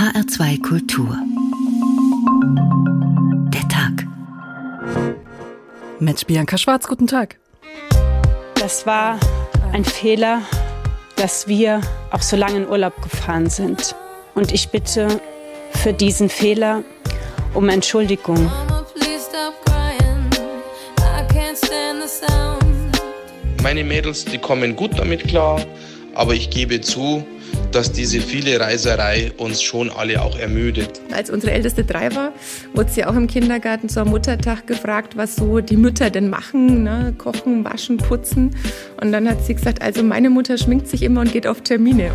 HR2 Kultur. Der Tag. Mit Bianca Schwarz, guten Tag. Das war ein Fehler, dass wir auch so lange in Urlaub gefahren sind. Und ich bitte für diesen Fehler um Entschuldigung. Meine Mädels, die kommen gut damit klar, aber ich gebe zu, dass diese viele Reiserei uns schon alle auch ermüdet. Als unsere älteste drei war, wurde sie auch im Kindergarten zum Muttertag gefragt, was so die Mütter denn machen, ne? kochen, waschen, putzen. Und dann hat sie gesagt, also meine Mutter schminkt sich immer und geht auf Termine.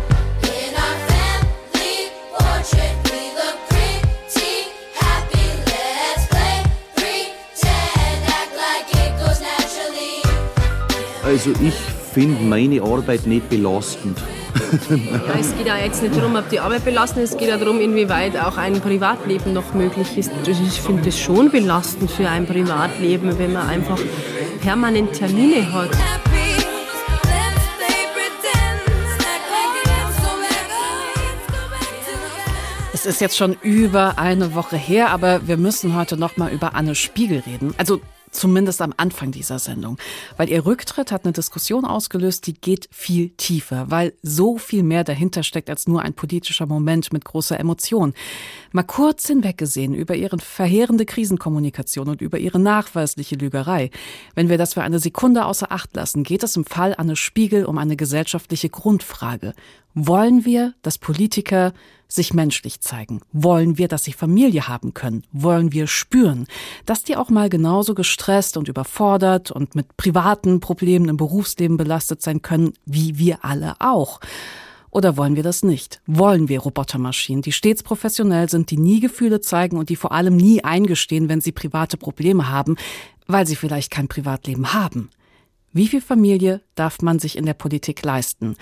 Also ich finde meine Arbeit nicht belastend. ja, es geht ja jetzt nicht darum, ob die Arbeit belastend ist, es geht ja darum, inwieweit auch ein Privatleben noch möglich ist. Ich finde das schon belastend für ein Privatleben, wenn man einfach permanent Termine hat. Es ist jetzt schon über eine Woche her, aber wir müssen heute noch mal über Anne Spiegel reden. Also Zumindest am Anfang dieser Sendung. Weil ihr Rücktritt hat eine Diskussion ausgelöst, die geht viel tiefer, weil so viel mehr dahinter steckt als nur ein politischer Moment mit großer Emotion. Mal kurz hinweggesehen über ihre verheerende Krisenkommunikation und über ihre nachweisliche Lügerei. Wenn wir das für eine Sekunde außer Acht lassen, geht es im Fall Anne Spiegel um eine gesellschaftliche Grundfrage. Wollen wir, dass Politiker sich menschlich zeigen? Wollen wir, dass sie Familie haben können? Wollen wir spüren, dass die auch mal genauso gestresst und überfordert und mit privaten Problemen im Berufsleben belastet sein können, wie wir alle auch? Oder wollen wir das nicht? Wollen wir Robotermaschinen, die stets professionell sind, die nie Gefühle zeigen und die vor allem nie eingestehen, wenn sie private Probleme haben, weil sie vielleicht kein Privatleben haben? Wie viel Familie darf man sich in der Politik leisten?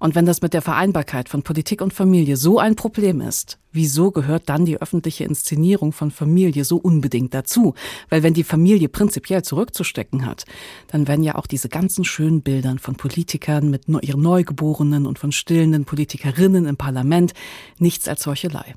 Und wenn das mit der Vereinbarkeit von Politik und Familie so ein Problem ist, wieso gehört dann die öffentliche Inszenierung von Familie so unbedingt dazu? Weil wenn die Familie prinzipiell zurückzustecken hat, dann werden ja auch diese ganzen schönen Bildern von Politikern mit ihren Neugeborenen und von stillenden Politikerinnen im Parlament nichts als Heuchelei.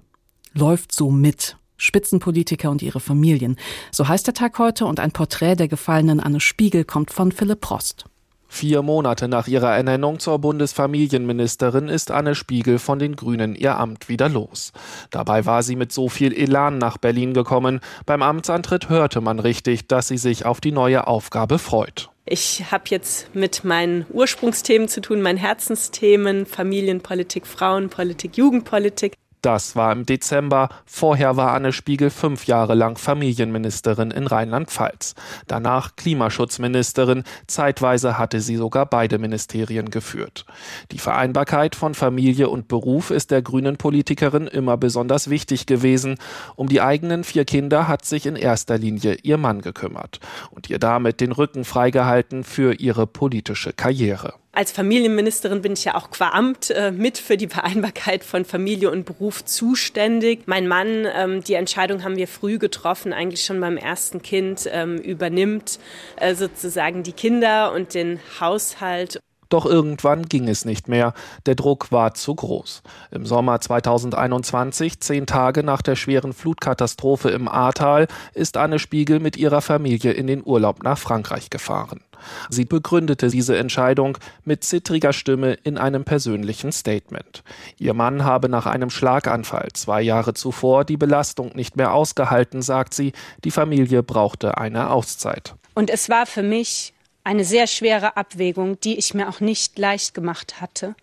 Läuft so mit Spitzenpolitiker und ihre Familien. So heißt der Tag heute und ein Porträt der gefallenen Anne Spiegel kommt von Philipp Prost. Vier Monate nach ihrer Ernennung zur Bundesfamilienministerin ist Anne Spiegel von den Grünen ihr Amt wieder los. Dabei war sie mit so viel Elan nach Berlin gekommen. Beim Amtsantritt hörte man richtig, dass sie sich auf die neue Aufgabe freut. Ich habe jetzt mit meinen Ursprungsthemen zu tun, meinen Herzensthemen, Familienpolitik, Frauenpolitik, Jugendpolitik. Das war im Dezember. Vorher war Anne Spiegel fünf Jahre lang Familienministerin in Rheinland-Pfalz. Danach Klimaschutzministerin. Zeitweise hatte sie sogar beide Ministerien geführt. Die Vereinbarkeit von Familie und Beruf ist der grünen Politikerin immer besonders wichtig gewesen. Um die eigenen vier Kinder hat sich in erster Linie ihr Mann gekümmert und ihr damit den Rücken freigehalten für ihre politische Karriere. Als Familienministerin bin ich ja auch qua Amt äh, mit für die Vereinbarkeit von Familie und Beruf zuständig. Mein Mann, ähm, die Entscheidung haben wir früh getroffen, eigentlich schon beim ersten Kind, ähm, übernimmt äh, sozusagen die Kinder und den Haushalt. Doch irgendwann ging es nicht mehr. Der Druck war zu groß. Im Sommer 2021, zehn Tage nach der schweren Flutkatastrophe im Ahrtal, ist Anne Spiegel mit ihrer Familie in den Urlaub nach Frankreich gefahren. Sie begründete diese Entscheidung mit zittriger Stimme in einem persönlichen Statement. Ihr Mann habe nach einem Schlaganfall zwei Jahre zuvor die Belastung nicht mehr ausgehalten, sagt sie. Die Familie brauchte eine Auszeit. Und es war für mich eine sehr schwere Abwägung, die ich mir auch nicht leicht gemacht hatte,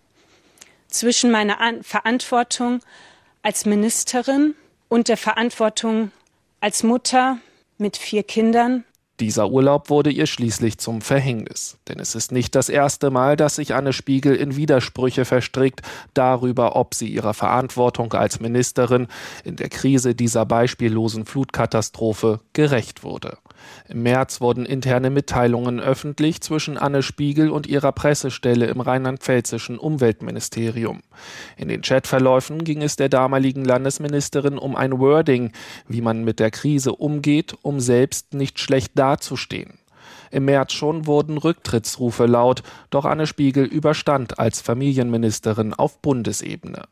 zwischen meiner An Verantwortung als Ministerin und der Verantwortung als Mutter mit vier Kindern dieser Urlaub wurde ihr schließlich zum Verhängnis. Denn es ist nicht das erste Mal, dass sich Anne Spiegel in Widersprüche verstrickt darüber, ob sie ihrer Verantwortung als Ministerin in der Krise dieser beispiellosen Flutkatastrophe gerecht wurde. Im März wurden interne Mitteilungen öffentlich zwischen Anne Spiegel und ihrer Pressestelle im rheinland-pfälzischen Umweltministerium. In den Chatverläufen ging es der damaligen Landesministerin um ein Wording, wie man mit der Krise umgeht, um selbst nicht schlecht dazustehen. Im März schon wurden Rücktrittsrufe laut, doch Anne Spiegel überstand als Familienministerin auf Bundesebene.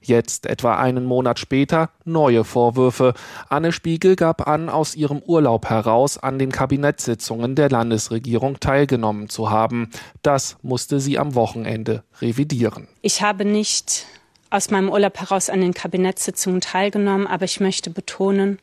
Jetzt, etwa einen Monat später, neue Vorwürfe. Anne Spiegel gab an, aus ihrem Urlaub heraus an den Kabinettssitzungen der Landesregierung teilgenommen zu haben. Das musste sie am Wochenende revidieren. Ich habe nicht aus meinem Urlaub heraus an den Kabinettssitzungen teilgenommen, aber ich möchte betonen,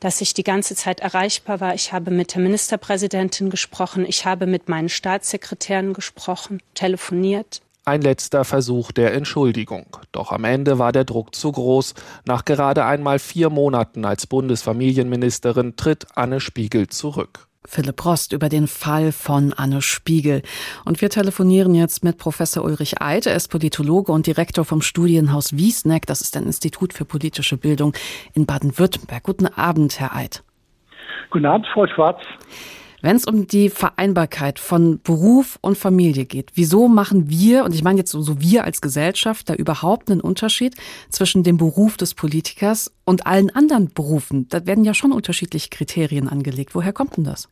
dass ich die ganze Zeit erreichbar war. Ich habe mit der Ministerpräsidentin gesprochen, ich habe mit meinen Staatssekretären gesprochen, telefoniert. Ein letzter Versuch der Entschuldigung. Doch am Ende war der Druck zu groß. Nach gerade einmal vier Monaten als Bundesfamilienministerin tritt Anne Spiegel zurück. Philipp Rost über den Fall von Anne Spiegel. Und wir telefonieren jetzt mit Professor Ulrich Eid. Er ist Politologe und Direktor vom Studienhaus Wiesneck. Das ist ein Institut für politische Bildung in Baden-Württemberg. Guten Abend, Herr Eid. Guten Abend, Frau Schwarz. Wenn es um die Vereinbarkeit von Beruf und Familie geht, wieso machen wir, und ich meine jetzt so wir als Gesellschaft, da überhaupt einen Unterschied zwischen dem Beruf des Politikers und allen anderen Berufen? Da werden ja schon unterschiedliche Kriterien angelegt. Woher kommt denn das?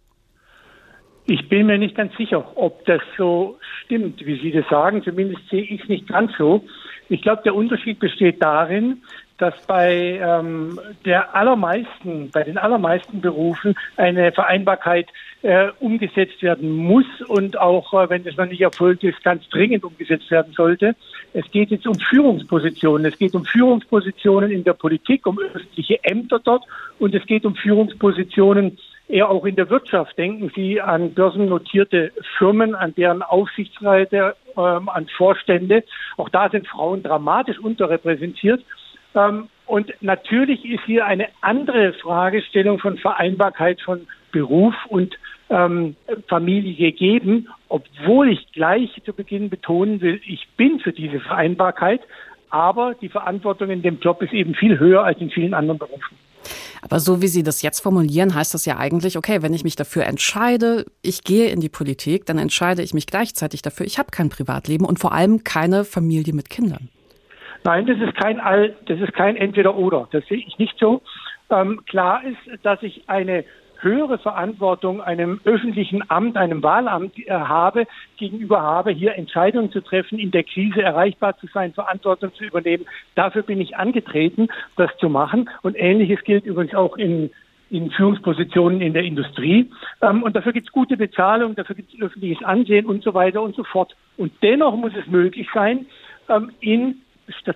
Ich bin mir nicht ganz sicher, ob das so stimmt, wie Sie das sagen. Zumindest sehe ich es nicht ganz so. Ich glaube, der Unterschied besteht darin, dass bei ähm, der allermeisten, bei den allermeisten Berufen eine Vereinbarkeit äh, umgesetzt werden muss und auch, äh, wenn es noch nicht erfolgt ist, ganz dringend umgesetzt werden sollte. Es geht jetzt um Führungspositionen. Es geht um Führungspositionen in der Politik, um öffentliche Ämter dort und es geht um Führungspositionen eher auch in der Wirtschaft. Denken Sie an börsennotierte Firmen, an deren Aufsichtsräte, ähm, an Vorstände. Auch da sind Frauen dramatisch unterrepräsentiert. Ähm, und natürlich ist hier eine andere Fragestellung von Vereinbarkeit von Beruf und ähm, Familie gegeben, obwohl ich gleich zu Beginn betonen will, ich bin für diese Vereinbarkeit, aber die Verantwortung in dem Job ist eben viel höher als in vielen anderen Berufen. Aber so wie Sie das jetzt formulieren, heißt das ja eigentlich, okay, wenn ich mich dafür entscheide, ich gehe in die Politik, dann entscheide ich mich gleichzeitig dafür, ich habe kein Privatleben und vor allem keine Familie mit Kindern. Nein, das ist kein All, das ist kein Entweder-Oder. Das sehe ich nicht so. Ähm, klar ist, dass ich eine höhere Verantwortung einem öffentlichen Amt, einem Wahlamt äh, habe, gegenüber habe, hier Entscheidungen zu treffen, in der Krise erreichbar zu sein, Verantwortung zu übernehmen. Dafür bin ich angetreten, das zu machen. Und Ähnliches gilt übrigens auch in in Führungspositionen in der Industrie. Ähm, und dafür gibt es gute Bezahlung, dafür gibt es öffentliches Ansehen und so weiter und so fort. Und dennoch muss es möglich sein, ähm, in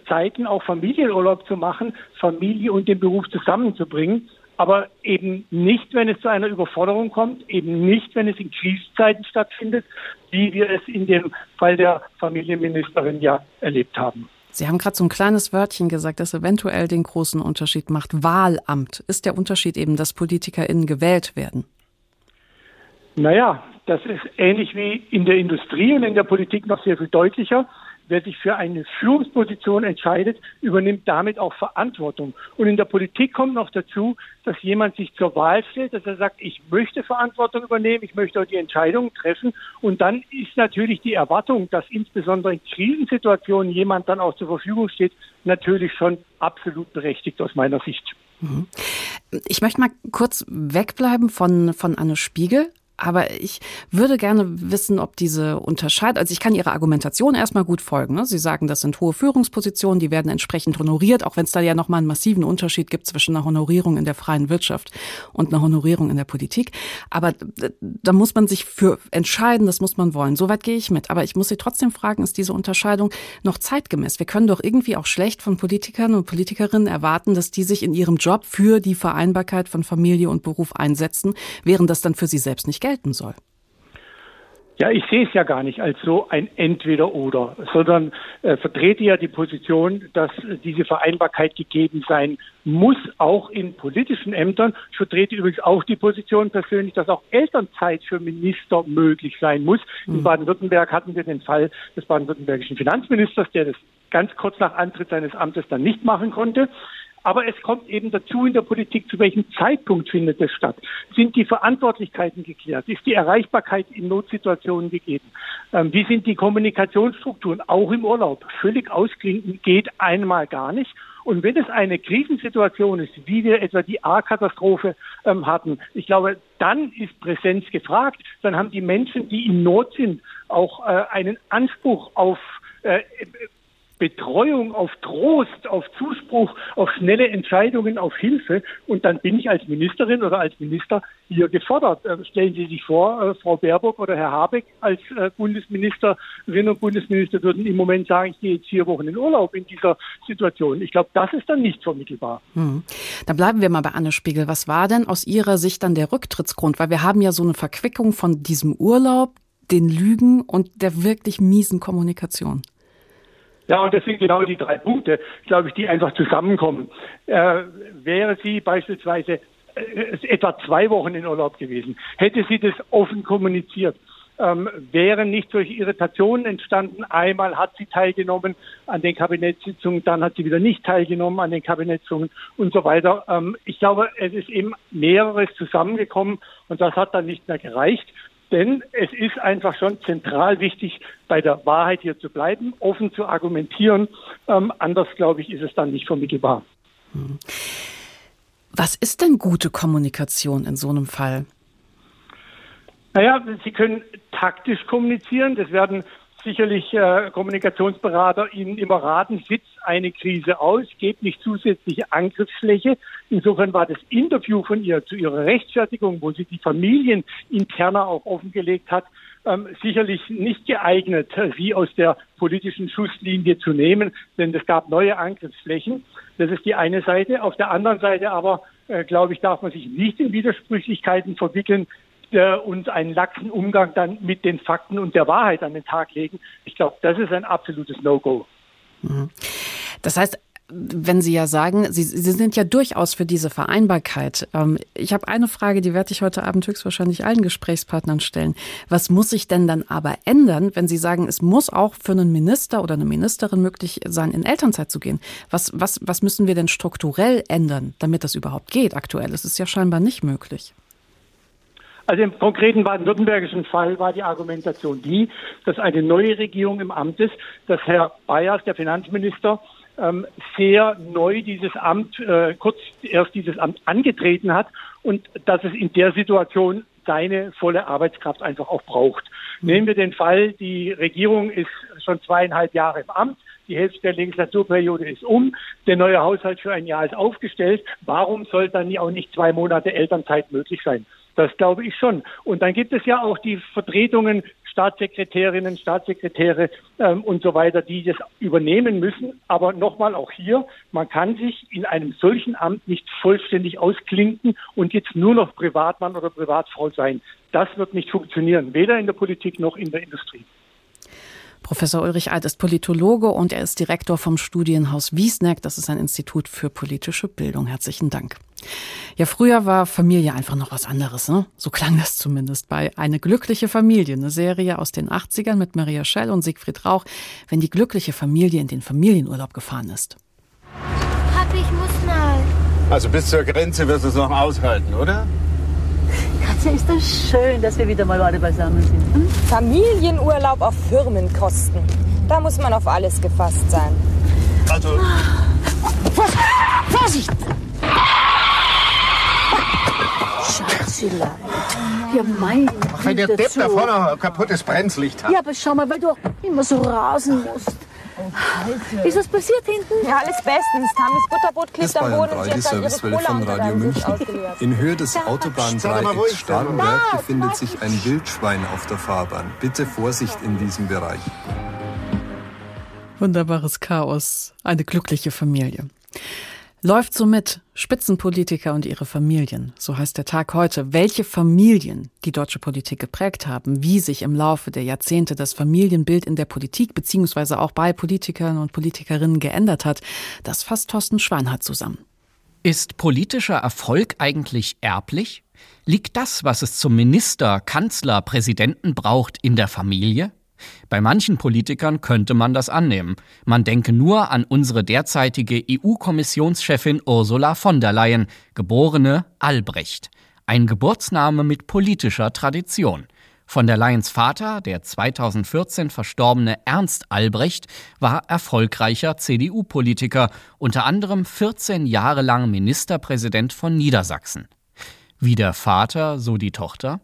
Zeiten auch Familienurlaub zu machen, Familie und den Beruf zusammenzubringen. Aber eben nicht, wenn es zu einer Überforderung kommt, eben nicht, wenn es in Krisenzeiten stattfindet, wie wir es in dem Fall der Familienministerin ja erlebt haben. Sie haben gerade so ein kleines Wörtchen gesagt, das eventuell den großen Unterschied macht. Wahlamt. Ist der Unterschied eben, dass PolitikerInnen gewählt werden? Naja, das ist ähnlich wie in der Industrie und in der Politik noch sehr viel deutlicher wer sich für eine Führungsposition entscheidet, übernimmt damit auch Verantwortung. Und in der Politik kommt noch dazu, dass jemand sich zur Wahl stellt, dass er sagt, ich möchte Verantwortung übernehmen, ich möchte auch die Entscheidungen treffen. Und dann ist natürlich die Erwartung, dass insbesondere in Krisensituationen jemand dann auch zur Verfügung steht, natürlich schon absolut berechtigt aus meiner Sicht. Ich möchte mal kurz wegbleiben von, von Anne Spiegel. Aber ich würde gerne wissen, ob diese Unterscheidung, also ich kann Ihrer Argumentation erstmal gut folgen. Ne? Sie sagen, das sind hohe Führungspositionen, die werden entsprechend honoriert, auch wenn es da ja nochmal einen massiven Unterschied gibt zwischen einer Honorierung in der freien Wirtschaft und einer Honorierung in der Politik. Aber da muss man sich für entscheiden, das muss man wollen. Soweit gehe ich mit. Aber ich muss Sie trotzdem fragen, ist diese Unterscheidung noch zeitgemäß? Wir können doch irgendwie auch schlecht von Politikern und Politikerinnen erwarten, dass die sich in ihrem Job für die Vereinbarkeit von Familie und Beruf einsetzen, während das dann für sie selbst nicht gelten soll. Ja, ich sehe es ja gar nicht als so ein Entweder-Oder, sondern äh, vertrete ja die Position, dass diese Vereinbarkeit gegeben sein muss, auch in politischen Ämtern. Ich vertrete übrigens auch die Position persönlich, dass auch Elternzeit für Minister möglich sein muss. In mhm. Baden-Württemberg hatten wir den Fall des baden-württembergischen Finanzministers, der das ganz kurz nach Antritt seines Amtes dann nicht machen konnte. Aber es kommt eben dazu in der Politik, zu welchem Zeitpunkt findet es statt? Sind die Verantwortlichkeiten geklärt? Ist die Erreichbarkeit in Notsituationen gegeben? Ähm, wie sind die Kommunikationsstrukturen? Auch im Urlaub. Völlig ausklinken geht einmal gar nicht. Und wenn es eine Krisensituation ist, wie wir etwa die A-Katastrophe ähm, hatten, ich glaube, dann ist Präsenz gefragt. Dann haben die Menschen, die in Not sind, auch äh, einen Anspruch auf äh, Betreuung, auf Trost, auf Zuspruch, auf schnelle Entscheidungen, auf Hilfe. Und dann bin ich als Ministerin oder als Minister hier gefordert. Äh, stellen Sie sich vor, äh, Frau Baerbock oder Herr Habeck als äh, Bundesministerin und Bundesminister würden im Moment sagen, ich gehe jetzt vier Wochen in Urlaub in dieser Situation. Ich glaube, das ist dann nicht vermittelbar. Hm. Dann bleiben wir mal bei Anne Spiegel. Was war denn aus Ihrer Sicht dann der Rücktrittsgrund? Weil wir haben ja so eine Verquickung von diesem Urlaub, den Lügen und der wirklich miesen Kommunikation. Ja, und das sind genau die drei Punkte, glaube ich, die einfach zusammenkommen. Äh, wäre sie beispielsweise äh, etwa zwei Wochen in Urlaub gewesen, hätte sie das offen kommuniziert, ähm, wären nicht solche Irritationen entstanden. Einmal hat sie teilgenommen an den Kabinettssitzungen, dann hat sie wieder nicht teilgenommen an den Kabinettssitzungen und so weiter. Ähm, ich glaube, es ist eben mehreres zusammengekommen und das hat dann nicht mehr gereicht. Denn es ist einfach schon zentral wichtig, bei der Wahrheit hier zu bleiben, offen zu argumentieren. Ähm, anders, glaube ich, ist es dann nicht vermittelbar. Was ist denn gute Kommunikation in so einem Fall? Naja, Sie können taktisch kommunizieren. Das werden sicherlich äh, Kommunikationsberater Ihnen immer raten, sitzt eine Krise aus, gebt nicht zusätzliche Angriffsfläche. Insofern war das Interview von ihr zu ihrer Rechtfertigung, wo sie die Familien interner auch offengelegt hat, ähm, sicherlich nicht geeignet, sie aus der politischen Schusslinie zu nehmen, denn es gab neue Angriffsflächen. Das ist die eine Seite. Auf der anderen Seite aber, äh, glaube ich, darf man sich nicht in Widersprüchlichkeiten verwickeln äh, und einen laxen Umgang dann mit den Fakten und der Wahrheit an den Tag legen. Ich glaube, das ist ein absolutes No-Go. Mhm. Das heißt, wenn Sie ja sagen, Sie, Sie sind ja durchaus für diese Vereinbarkeit. Ähm, ich habe eine Frage, die werde ich heute Abend höchstwahrscheinlich allen Gesprächspartnern stellen. Was muss sich denn dann aber ändern, wenn Sie sagen, es muss auch für einen Minister oder eine Ministerin möglich sein, in Elternzeit zu gehen? Was, was, was müssen wir denn strukturell ändern, damit das überhaupt geht? Aktuell ist ja scheinbar nicht möglich. Also im konkreten baden-württembergischen Fall war die Argumentation die, dass eine neue Regierung im Amt ist, dass Herr Bayers, der Finanzminister, ähm, sehr neu dieses Amt, äh, kurz erst dieses Amt angetreten hat und dass es in der Situation seine volle Arbeitskraft einfach auch braucht. Mhm. Nehmen wir den Fall, die Regierung ist schon zweieinhalb Jahre im Amt, die Hälfte der Legislaturperiode ist um, der neue Haushalt für ein Jahr ist aufgestellt. Warum soll dann auch nicht zwei Monate Elternzeit möglich sein? Das glaube ich schon. Und dann gibt es ja auch die Vertretungen, Staatssekretärinnen, Staatssekretäre ähm, und so weiter, die das übernehmen müssen. Aber nochmal auch hier, man kann sich in einem solchen Amt nicht vollständig ausklinken und jetzt nur noch Privatmann oder Privatfrau sein. Das wird nicht funktionieren, weder in der Politik noch in der Industrie. Professor Ulrich Alt ist Politologe und er ist Direktor vom Studienhaus Wiesneck. Das ist ein Institut für politische Bildung. Herzlichen Dank. Ja, früher war Familie einfach noch was anderes, ne? So klang das zumindest bei Eine glückliche Familie, eine Serie aus den 80ern mit Maria Schell und Siegfried Rauch, wenn die glückliche Familie in den Familienurlaub gefahren ist. Papi, ich muss mal. Also bis zur Grenze wirst du es noch aushalten, oder? Katze, ist das schön, dass wir wieder mal alle beisammen sind. Hm? Familienurlaub auf Firmenkosten. Da muss man auf alles gefasst sein. Also. Vorsicht! Schatzelein. Ja, mein Ach, wenn der Depp da vorne ein kaputtes Bremslicht hat. Ja, aber schau mal, weil du auch immer so rasen musst. Ist was passiert hinten? Ja, alles bestens. Tamis Butterbrot klebt am Boden und sie hat ihre Cola von Radio München. In Höhe des Autobahndreiecks Starnberg befindet sich ein Wildschwein auf der Fahrbahn. Bitte Vorsicht in diesem Bereich. Wunderbares Chaos. Eine glückliche Familie. Läuft so mit Spitzenpolitiker und ihre Familien. So heißt der Tag heute. Welche Familien die deutsche Politik geprägt haben, wie sich im Laufe der Jahrzehnte das Familienbild in der Politik beziehungsweise auch bei Politikern und Politikerinnen geändert hat, das fasst Thorsten Schweinhardt zusammen. Ist politischer Erfolg eigentlich erblich? Liegt das, was es zum Minister, Kanzler, Präsidenten braucht, in der Familie? Bei manchen Politikern könnte man das annehmen. Man denke nur an unsere derzeitige EU-Kommissionschefin Ursula von der Leyen, geborene Albrecht. Ein Geburtsname mit politischer Tradition. Von der Leyens Vater, der 2014 verstorbene Ernst Albrecht, war erfolgreicher CDU-Politiker, unter anderem 14 Jahre lang Ministerpräsident von Niedersachsen. Wie der Vater, so die Tochter?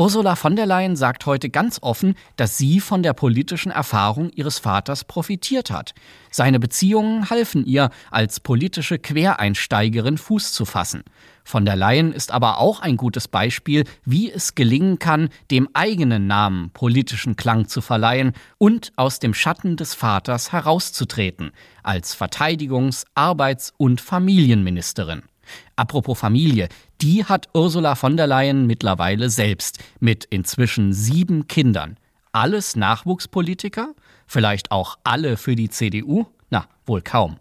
Ursula von der Leyen sagt heute ganz offen, dass sie von der politischen Erfahrung ihres Vaters profitiert hat. Seine Beziehungen halfen ihr, als politische Quereinsteigerin Fuß zu fassen. Von der Leyen ist aber auch ein gutes Beispiel, wie es gelingen kann, dem eigenen Namen politischen Klang zu verleihen und aus dem Schatten des Vaters herauszutreten, als Verteidigungs-, Arbeits- und Familienministerin. Apropos Familie, die hat Ursula von der Leyen mittlerweile selbst mit inzwischen sieben Kindern. Alles Nachwuchspolitiker? Vielleicht auch alle für die CDU? Na, wohl kaum.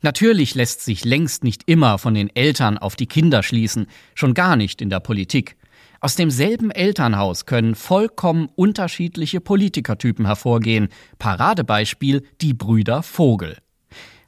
Natürlich lässt sich längst nicht immer von den Eltern auf die Kinder schließen, schon gar nicht in der Politik. Aus demselben Elternhaus können vollkommen unterschiedliche Politikertypen hervorgehen. Paradebeispiel die Brüder Vogel.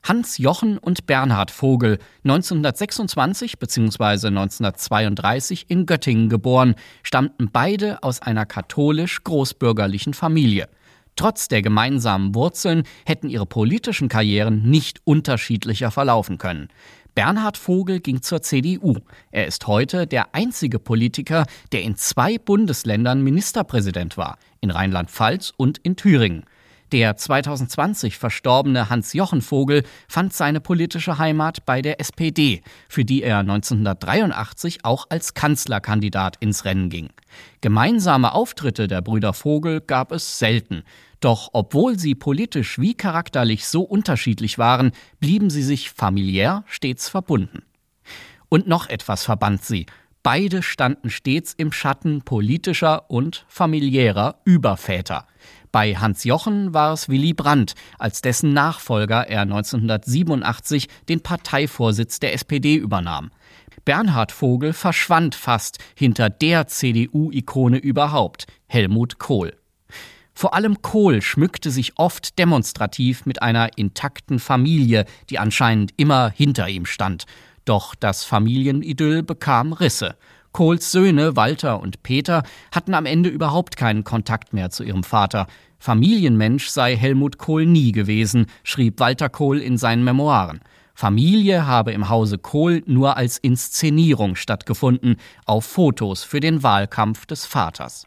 Hans Jochen und Bernhard Vogel, 1926 bzw. 1932 in Göttingen geboren, stammten beide aus einer katholisch großbürgerlichen Familie. Trotz der gemeinsamen Wurzeln hätten ihre politischen Karrieren nicht unterschiedlicher verlaufen können. Bernhard Vogel ging zur CDU. Er ist heute der einzige Politiker, der in zwei Bundesländern Ministerpräsident war, in Rheinland-Pfalz und in Thüringen. Der 2020 verstorbene Hans-Jochen Vogel fand seine politische Heimat bei der SPD, für die er 1983 auch als Kanzlerkandidat ins Rennen ging. Gemeinsame Auftritte der Brüder Vogel gab es selten. Doch obwohl sie politisch wie charakterlich so unterschiedlich waren, blieben sie sich familiär stets verbunden. Und noch etwas verband sie. Beide standen stets im Schatten politischer und familiärer Überväter. Bei Hans Jochen war es Willy Brandt, als dessen Nachfolger er 1987 den Parteivorsitz der SPD übernahm. Bernhard Vogel verschwand fast hinter der CDU-Ikone überhaupt, Helmut Kohl. Vor allem Kohl schmückte sich oft demonstrativ mit einer intakten Familie, die anscheinend immer hinter ihm stand. Doch das Familienidyll bekam Risse. Kohls Söhne Walter und Peter hatten am Ende überhaupt keinen Kontakt mehr zu ihrem Vater. Familienmensch sei Helmut Kohl nie gewesen, schrieb Walter Kohl in seinen Memoiren. Familie habe im Hause Kohl nur als Inszenierung stattgefunden, auf Fotos für den Wahlkampf des Vaters.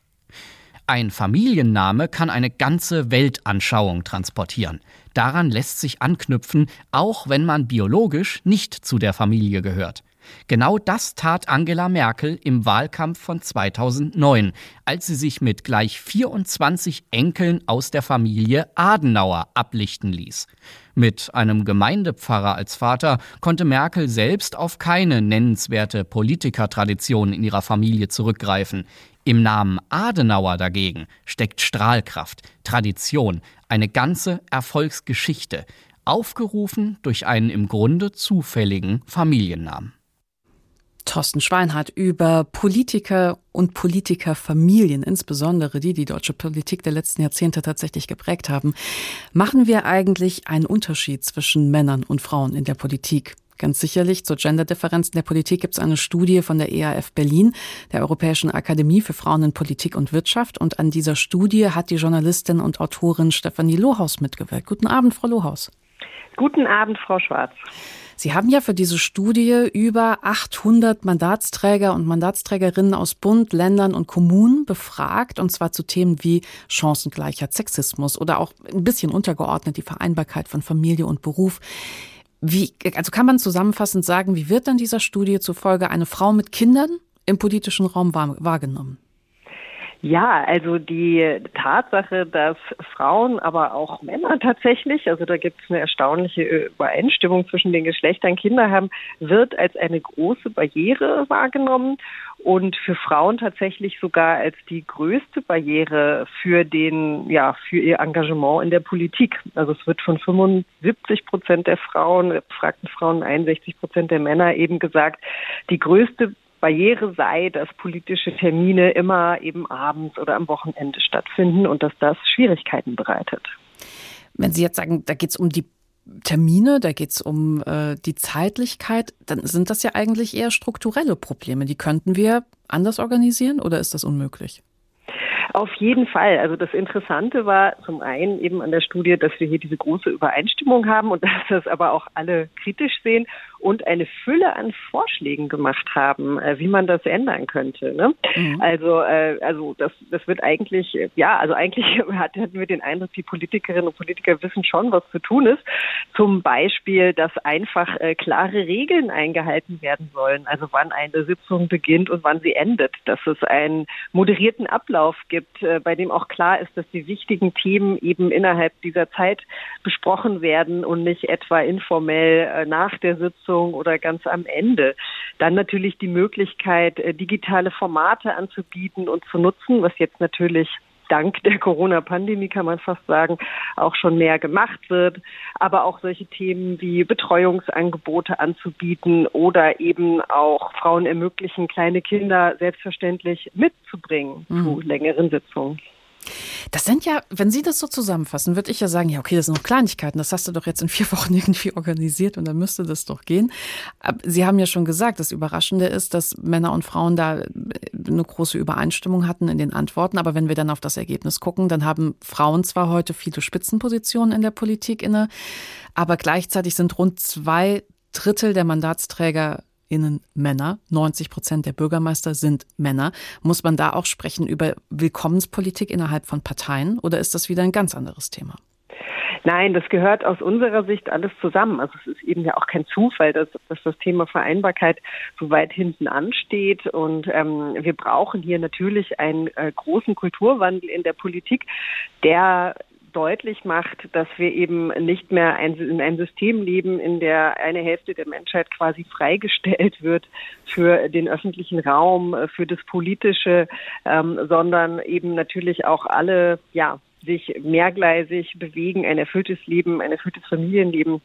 Ein Familienname kann eine ganze Weltanschauung transportieren. Daran lässt sich anknüpfen, auch wenn man biologisch nicht zu der Familie gehört. Genau das tat Angela Merkel im Wahlkampf von 2009, als sie sich mit gleich 24 Enkeln aus der Familie Adenauer ablichten ließ. Mit einem Gemeindepfarrer als Vater konnte Merkel selbst auf keine nennenswerte Politikertradition in ihrer Familie zurückgreifen. Im Namen Adenauer dagegen steckt Strahlkraft, Tradition, eine ganze Erfolgsgeschichte, aufgerufen durch einen im Grunde zufälligen Familiennamen. Thorsten Schweinhardt über Politiker und Politikerfamilien, insbesondere die die deutsche Politik der letzten Jahrzehnte tatsächlich geprägt haben. Machen wir eigentlich einen Unterschied zwischen Männern und Frauen in der Politik? Ganz sicherlich. Zur Genderdifferenz in der Politik gibt es eine Studie von der EAF Berlin, der Europäischen Akademie für Frauen in Politik und Wirtschaft. Und an dieser Studie hat die Journalistin und Autorin Stefanie Lohaus mitgewirkt. Guten Abend, Frau Lohaus. Guten Abend, Frau Schwarz. Sie haben ja für diese Studie über 800 Mandatsträger und Mandatsträgerinnen aus Bund, Ländern und Kommunen befragt, und zwar zu Themen wie Chancengleichheit, Sexismus oder auch ein bisschen untergeordnet die Vereinbarkeit von Familie und Beruf. Wie, also kann man zusammenfassend sagen, wie wird dann dieser Studie zufolge eine Frau mit Kindern im politischen Raum wahrgenommen? Ja, also die Tatsache, dass Frauen, aber auch Männer tatsächlich, also da gibt es eine erstaunliche Übereinstimmung zwischen den Geschlechtern, Kinder haben, wird als eine große Barriere wahrgenommen und für Frauen tatsächlich sogar als die größte Barriere für den, ja, für ihr Engagement in der Politik. Also es wird von 75 Prozent der Frauen, befragten Frauen, 61 Prozent der Männer eben gesagt, die größte Barriere sei, dass politische Termine immer eben abends oder am Wochenende stattfinden und dass das Schwierigkeiten bereitet. Wenn Sie jetzt sagen, da geht es um die Termine, da geht es um äh, die Zeitlichkeit, dann sind das ja eigentlich eher strukturelle Probleme. Die könnten wir anders organisieren oder ist das unmöglich? Auf jeden Fall. Also das Interessante war zum einen eben an der Studie, dass wir hier diese große Übereinstimmung haben und dass das aber auch alle kritisch sehen und eine Fülle an Vorschlägen gemacht haben, äh, wie man das ändern könnte. Ne? Mhm. Also, äh, also das, das wird eigentlich, ja, also eigentlich hatten wir den Eindruck, die Politikerinnen und Politiker wissen schon, was zu tun ist. Zum Beispiel, dass einfach äh, klare Regeln eingehalten werden sollen, also wann eine Sitzung beginnt und wann sie endet, dass es einen moderierten Ablauf gibt, äh, bei dem auch klar ist, dass die wichtigen Themen eben innerhalb dieser Zeit besprochen werden und nicht etwa informell äh, nach der Sitzung Sitzung oder ganz am Ende. Dann natürlich die Möglichkeit, äh, digitale Formate anzubieten und zu nutzen, was jetzt natürlich dank der Corona-Pandemie kann man fast sagen, auch schon mehr gemacht wird, aber auch solche Themen wie Betreuungsangebote anzubieten oder eben auch Frauen ermöglichen, kleine Kinder selbstverständlich mitzubringen mhm. zu längeren Sitzungen. Das sind ja, wenn Sie das so zusammenfassen, würde ich ja sagen, ja, okay, das sind noch Kleinigkeiten, das hast du doch jetzt in vier Wochen irgendwie organisiert und dann müsste das doch gehen. Sie haben ja schon gesagt, das Überraschende ist, dass Männer und Frauen da äh, eine große Übereinstimmung hatten in den Antworten, aber wenn wir dann auf das Ergebnis gucken, dann haben Frauen zwar heute viele Spitzenpositionen in der Politik inne, aber gleichzeitig sind rund zwei Drittel der Mandatsträger Innen Männer. 90 Prozent der Bürgermeister sind Männer. Muss man da auch sprechen über Willkommenspolitik innerhalb von Parteien oder ist das wieder ein ganz anderes Thema? Nein, das gehört aus unserer Sicht alles zusammen. Also es ist eben ja auch kein Zufall, dass, dass das Thema Vereinbarkeit so weit hinten ansteht. Und ähm, wir brauchen hier natürlich einen äh, großen Kulturwandel in der Politik, der deutlich macht, dass wir eben nicht mehr ein, in einem System leben, in der eine Hälfte der Menschheit quasi freigestellt wird für den öffentlichen Raum, für das Politische, ähm, sondern eben natürlich auch alle, ja, sich mehrgleisig bewegen, ein erfülltes Leben, ein erfülltes Familienleben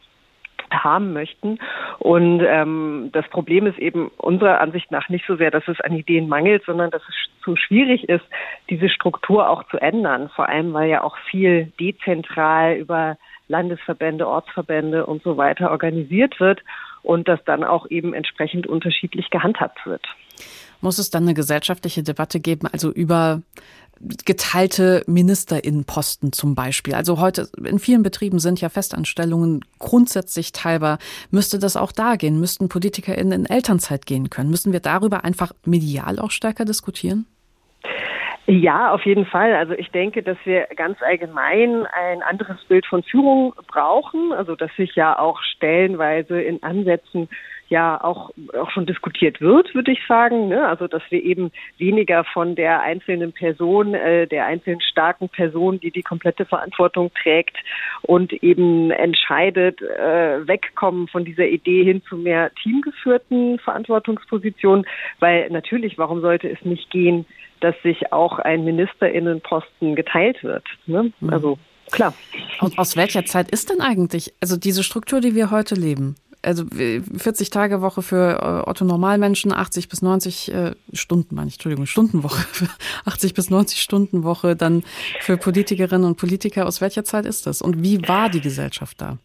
haben möchten. Und ähm, das Problem ist eben unserer Ansicht nach nicht so sehr, dass es an Ideen mangelt, sondern dass es zu schwierig ist, diese Struktur auch zu ändern. Vor allem, weil ja auch viel dezentral über Landesverbände, Ortsverbände und so weiter organisiert wird und das dann auch eben entsprechend unterschiedlich gehandhabt wird. Muss es dann eine gesellschaftliche Debatte geben, also über geteilte Ministerinnenposten zum Beispiel. Also heute in vielen Betrieben sind ja Festanstellungen grundsätzlich teilbar. Müsste das auch da gehen? Müssten PolitikerInnen in Elternzeit gehen können? Müssen wir darüber einfach medial auch stärker diskutieren? Ja, auf jeden Fall. Also ich denke, dass wir ganz allgemein ein anderes Bild von Führung brauchen. Also dass sich ja auch stellenweise in Ansätzen ja auch, auch schon diskutiert wird, würde ich sagen. Ne? Also dass wir eben weniger von der einzelnen Person, äh, der einzelnen starken Person, die die komplette Verantwortung trägt und eben entscheidet, äh, wegkommen von dieser Idee hin zu mehr teamgeführten Verantwortungspositionen. Weil natürlich, warum sollte es nicht gehen, dass sich auch ein Ministerinnenposten geteilt wird? Ne? Mhm. Also klar. Und aus welcher Zeit ist denn eigentlich, also diese Struktur, die wir heute leben? Also 40 Tage Woche für äh, Otto Normalmenschen, 80 bis 90 äh, Stunden, meine ich, Entschuldigung, Stundenwoche, 80 bis 90 Stunden Woche dann für Politikerinnen und Politiker. Aus welcher Zeit ist das? Und wie war die Gesellschaft da?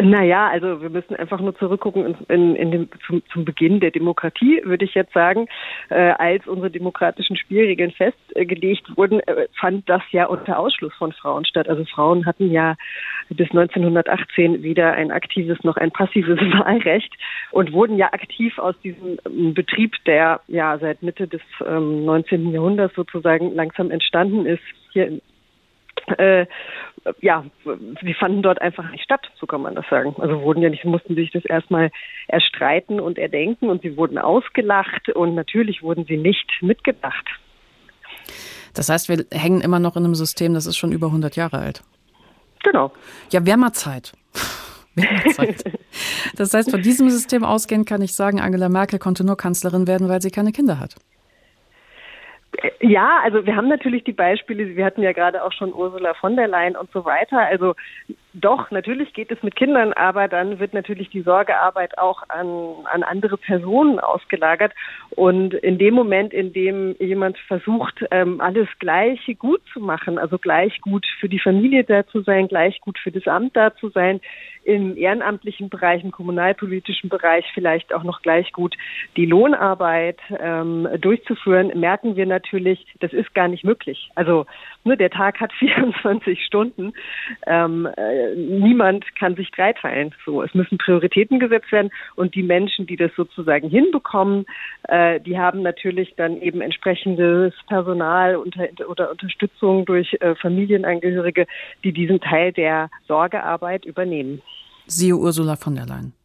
Naja, also wir müssen einfach nur zurückgucken in, in, in dem, zum, zum Beginn der Demokratie, würde ich jetzt sagen. Äh, als unsere demokratischen Spielregeln festgelegt wurden, äh, fand das ja unter Ausschluss von Frauen statt. Also Frauen hatten ja bis 1918 weder ein aktives noch ein passives Wahlrecht und wurden ja aktiv aus diesem ähm, Betrieb, der ja seit Mitte des ähm, 19. Jahrhunderts sozusagen langsam entstanden ist, hier in äh, ja, sie fanden dort einfach nicht statt, so kann man das sagen. Also wurden ja nicht, mussten sich das erstmal erstreiten und erdenken und sie wurden ausgelacht und natürlich wurden sie nicht mitgedacht. Das heißt, wir hängen immer noch in einem System, das ist schon über 100 Jahre alt. Genau. Ja, wäre mal Zeit. Zeit. Das heißt, von diesem System ausgehend kann ich sagen, Angela Merkel konnte nur Kanzlerin werden, weil sie keine Kinder hat. Ja, also wir haben natürlich die Beispiele, wir hatten ja gerade auch schon Ursula von der Leyen und so weiter. Also doch, natürlich geht es mit Kindern, aber dann wird natürlich die Sorgearbeit auch an, an andere Personen ausgelagert. Und in dem Moment, in dem jemand versucht, ähm, alles gleich gut zu machen, also gleich gut für die Familie da zu sein, gleich gut für das Amt da zu sein, im ehrenamtlichen Bereich, im kommunalpolitischen Bereich vielleicht auch noch gleich gut die Lohnarbeit ähm, durchzuführen, merken wir natürlich, das ist gar nicht möglich. Also ne, der Tag hat 24 Stunden. Ähm, äh, niemand kann sich dreiteilen. So, es müssen Prioritäten gesetzt werden und die Menschen, die das sozusagen hinbekommen, äh, die haben natürlich dann eben entsprechendes Personal unter, oder Unterstützung durch äh, Familienangehörige, die diesen Teil der Sorgearbeit übernehmen. Siehe Ursula von der Leyen.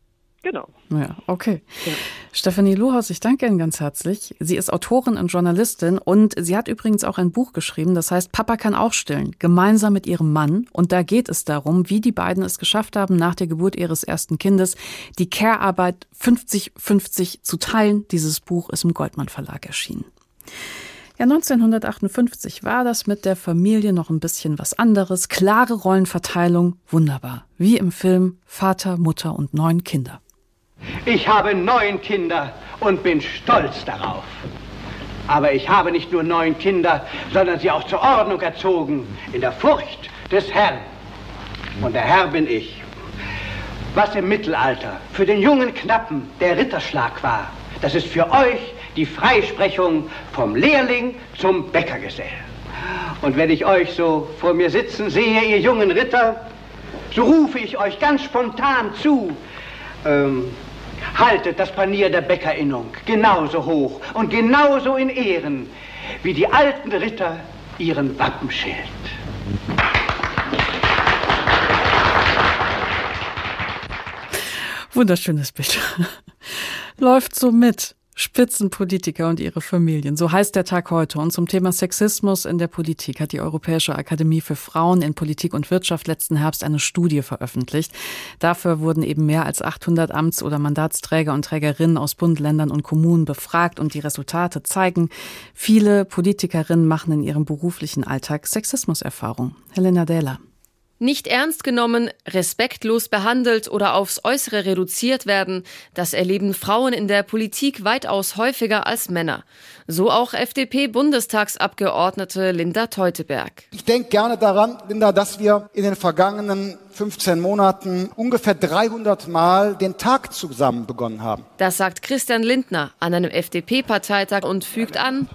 Genau. Ja, okay. Ja. Stefanie Lohaus, ich danke Ihnen ganz herzlich. Sie ist Autorin und Journalistin und sie hat übrigens auch ein Buch geschrieben, das heißt Papa kann auch stillen, gemeinsam mit ihrem Mann. Und da geht es darum, wie die beiden es geschafft haben, nach der Geburt ihres ersten Kindes die Care-Arbeit 50-50 zu teilen. Dieses Buch ist im Goldmann Verlag erschienen. Ja, 1958 war das mit der Familie noch ein bisschen was anderes. Klare Rollenverteilung, wunderbar. Wie im Film Vater, Mutter und neun Kinder. Ich habe neun Kinder und bin stolz darauf. Aber ich habe nicht nur neun Kinder, sondern sie auch zur Ordnung erzogen, in der Furcht des Herrn. Und der Herr bin ich. Was im Mittelalter für den jungen Knappen der Ritterschlag war, das ist für euch die Freisprechung vom Lehrling zum Bäckergesell. Und wenn ich euch so vor mir sitzen sehe, ihr jungen Ritter, so rufe ich euch ganz spontan zu, ähm, haltet das Panier der Bäckerinnung genauso hoch und genauso in Ehren wie die alten Ritter ihren Wappenschild. Wunderschönes Bild. Läuft so mit. Spitzenpolitiker und ihre Familien. So heißt der Tag heute. Und zum Thema Sexismus in der Politik hat die Europäische Akademie für Frauen in Politik und Wirtschaft letzten Herbst eine Studie veröffentlicht. Dafür wurden eben mehr als 800 Amts- oder Mandatsträger und Trägerinnen aus Bund, Ländern und Kommunen befragt und die Resultate zeigen, viele Politikerinnen machen in ihrem beruflichen Alltag Sexismuserfahrung. Helena Dähler nicht ernst genommen, respektlos behandelt oder aufs Äußere reduziert werden, das erleben Frauen in der Politik weitaus häufiger als Männer. So auch FDP-Bundestagsabgeordnete Linda Teuteberg. Ich denke gerne daran, Linda, dass wir in den vergangenen 15 Monaten ungefähr 300 Mal den Tag zusammen begonnen haben. Das sagt Christian Lindner an einem FDP-Parteitag und fügt an,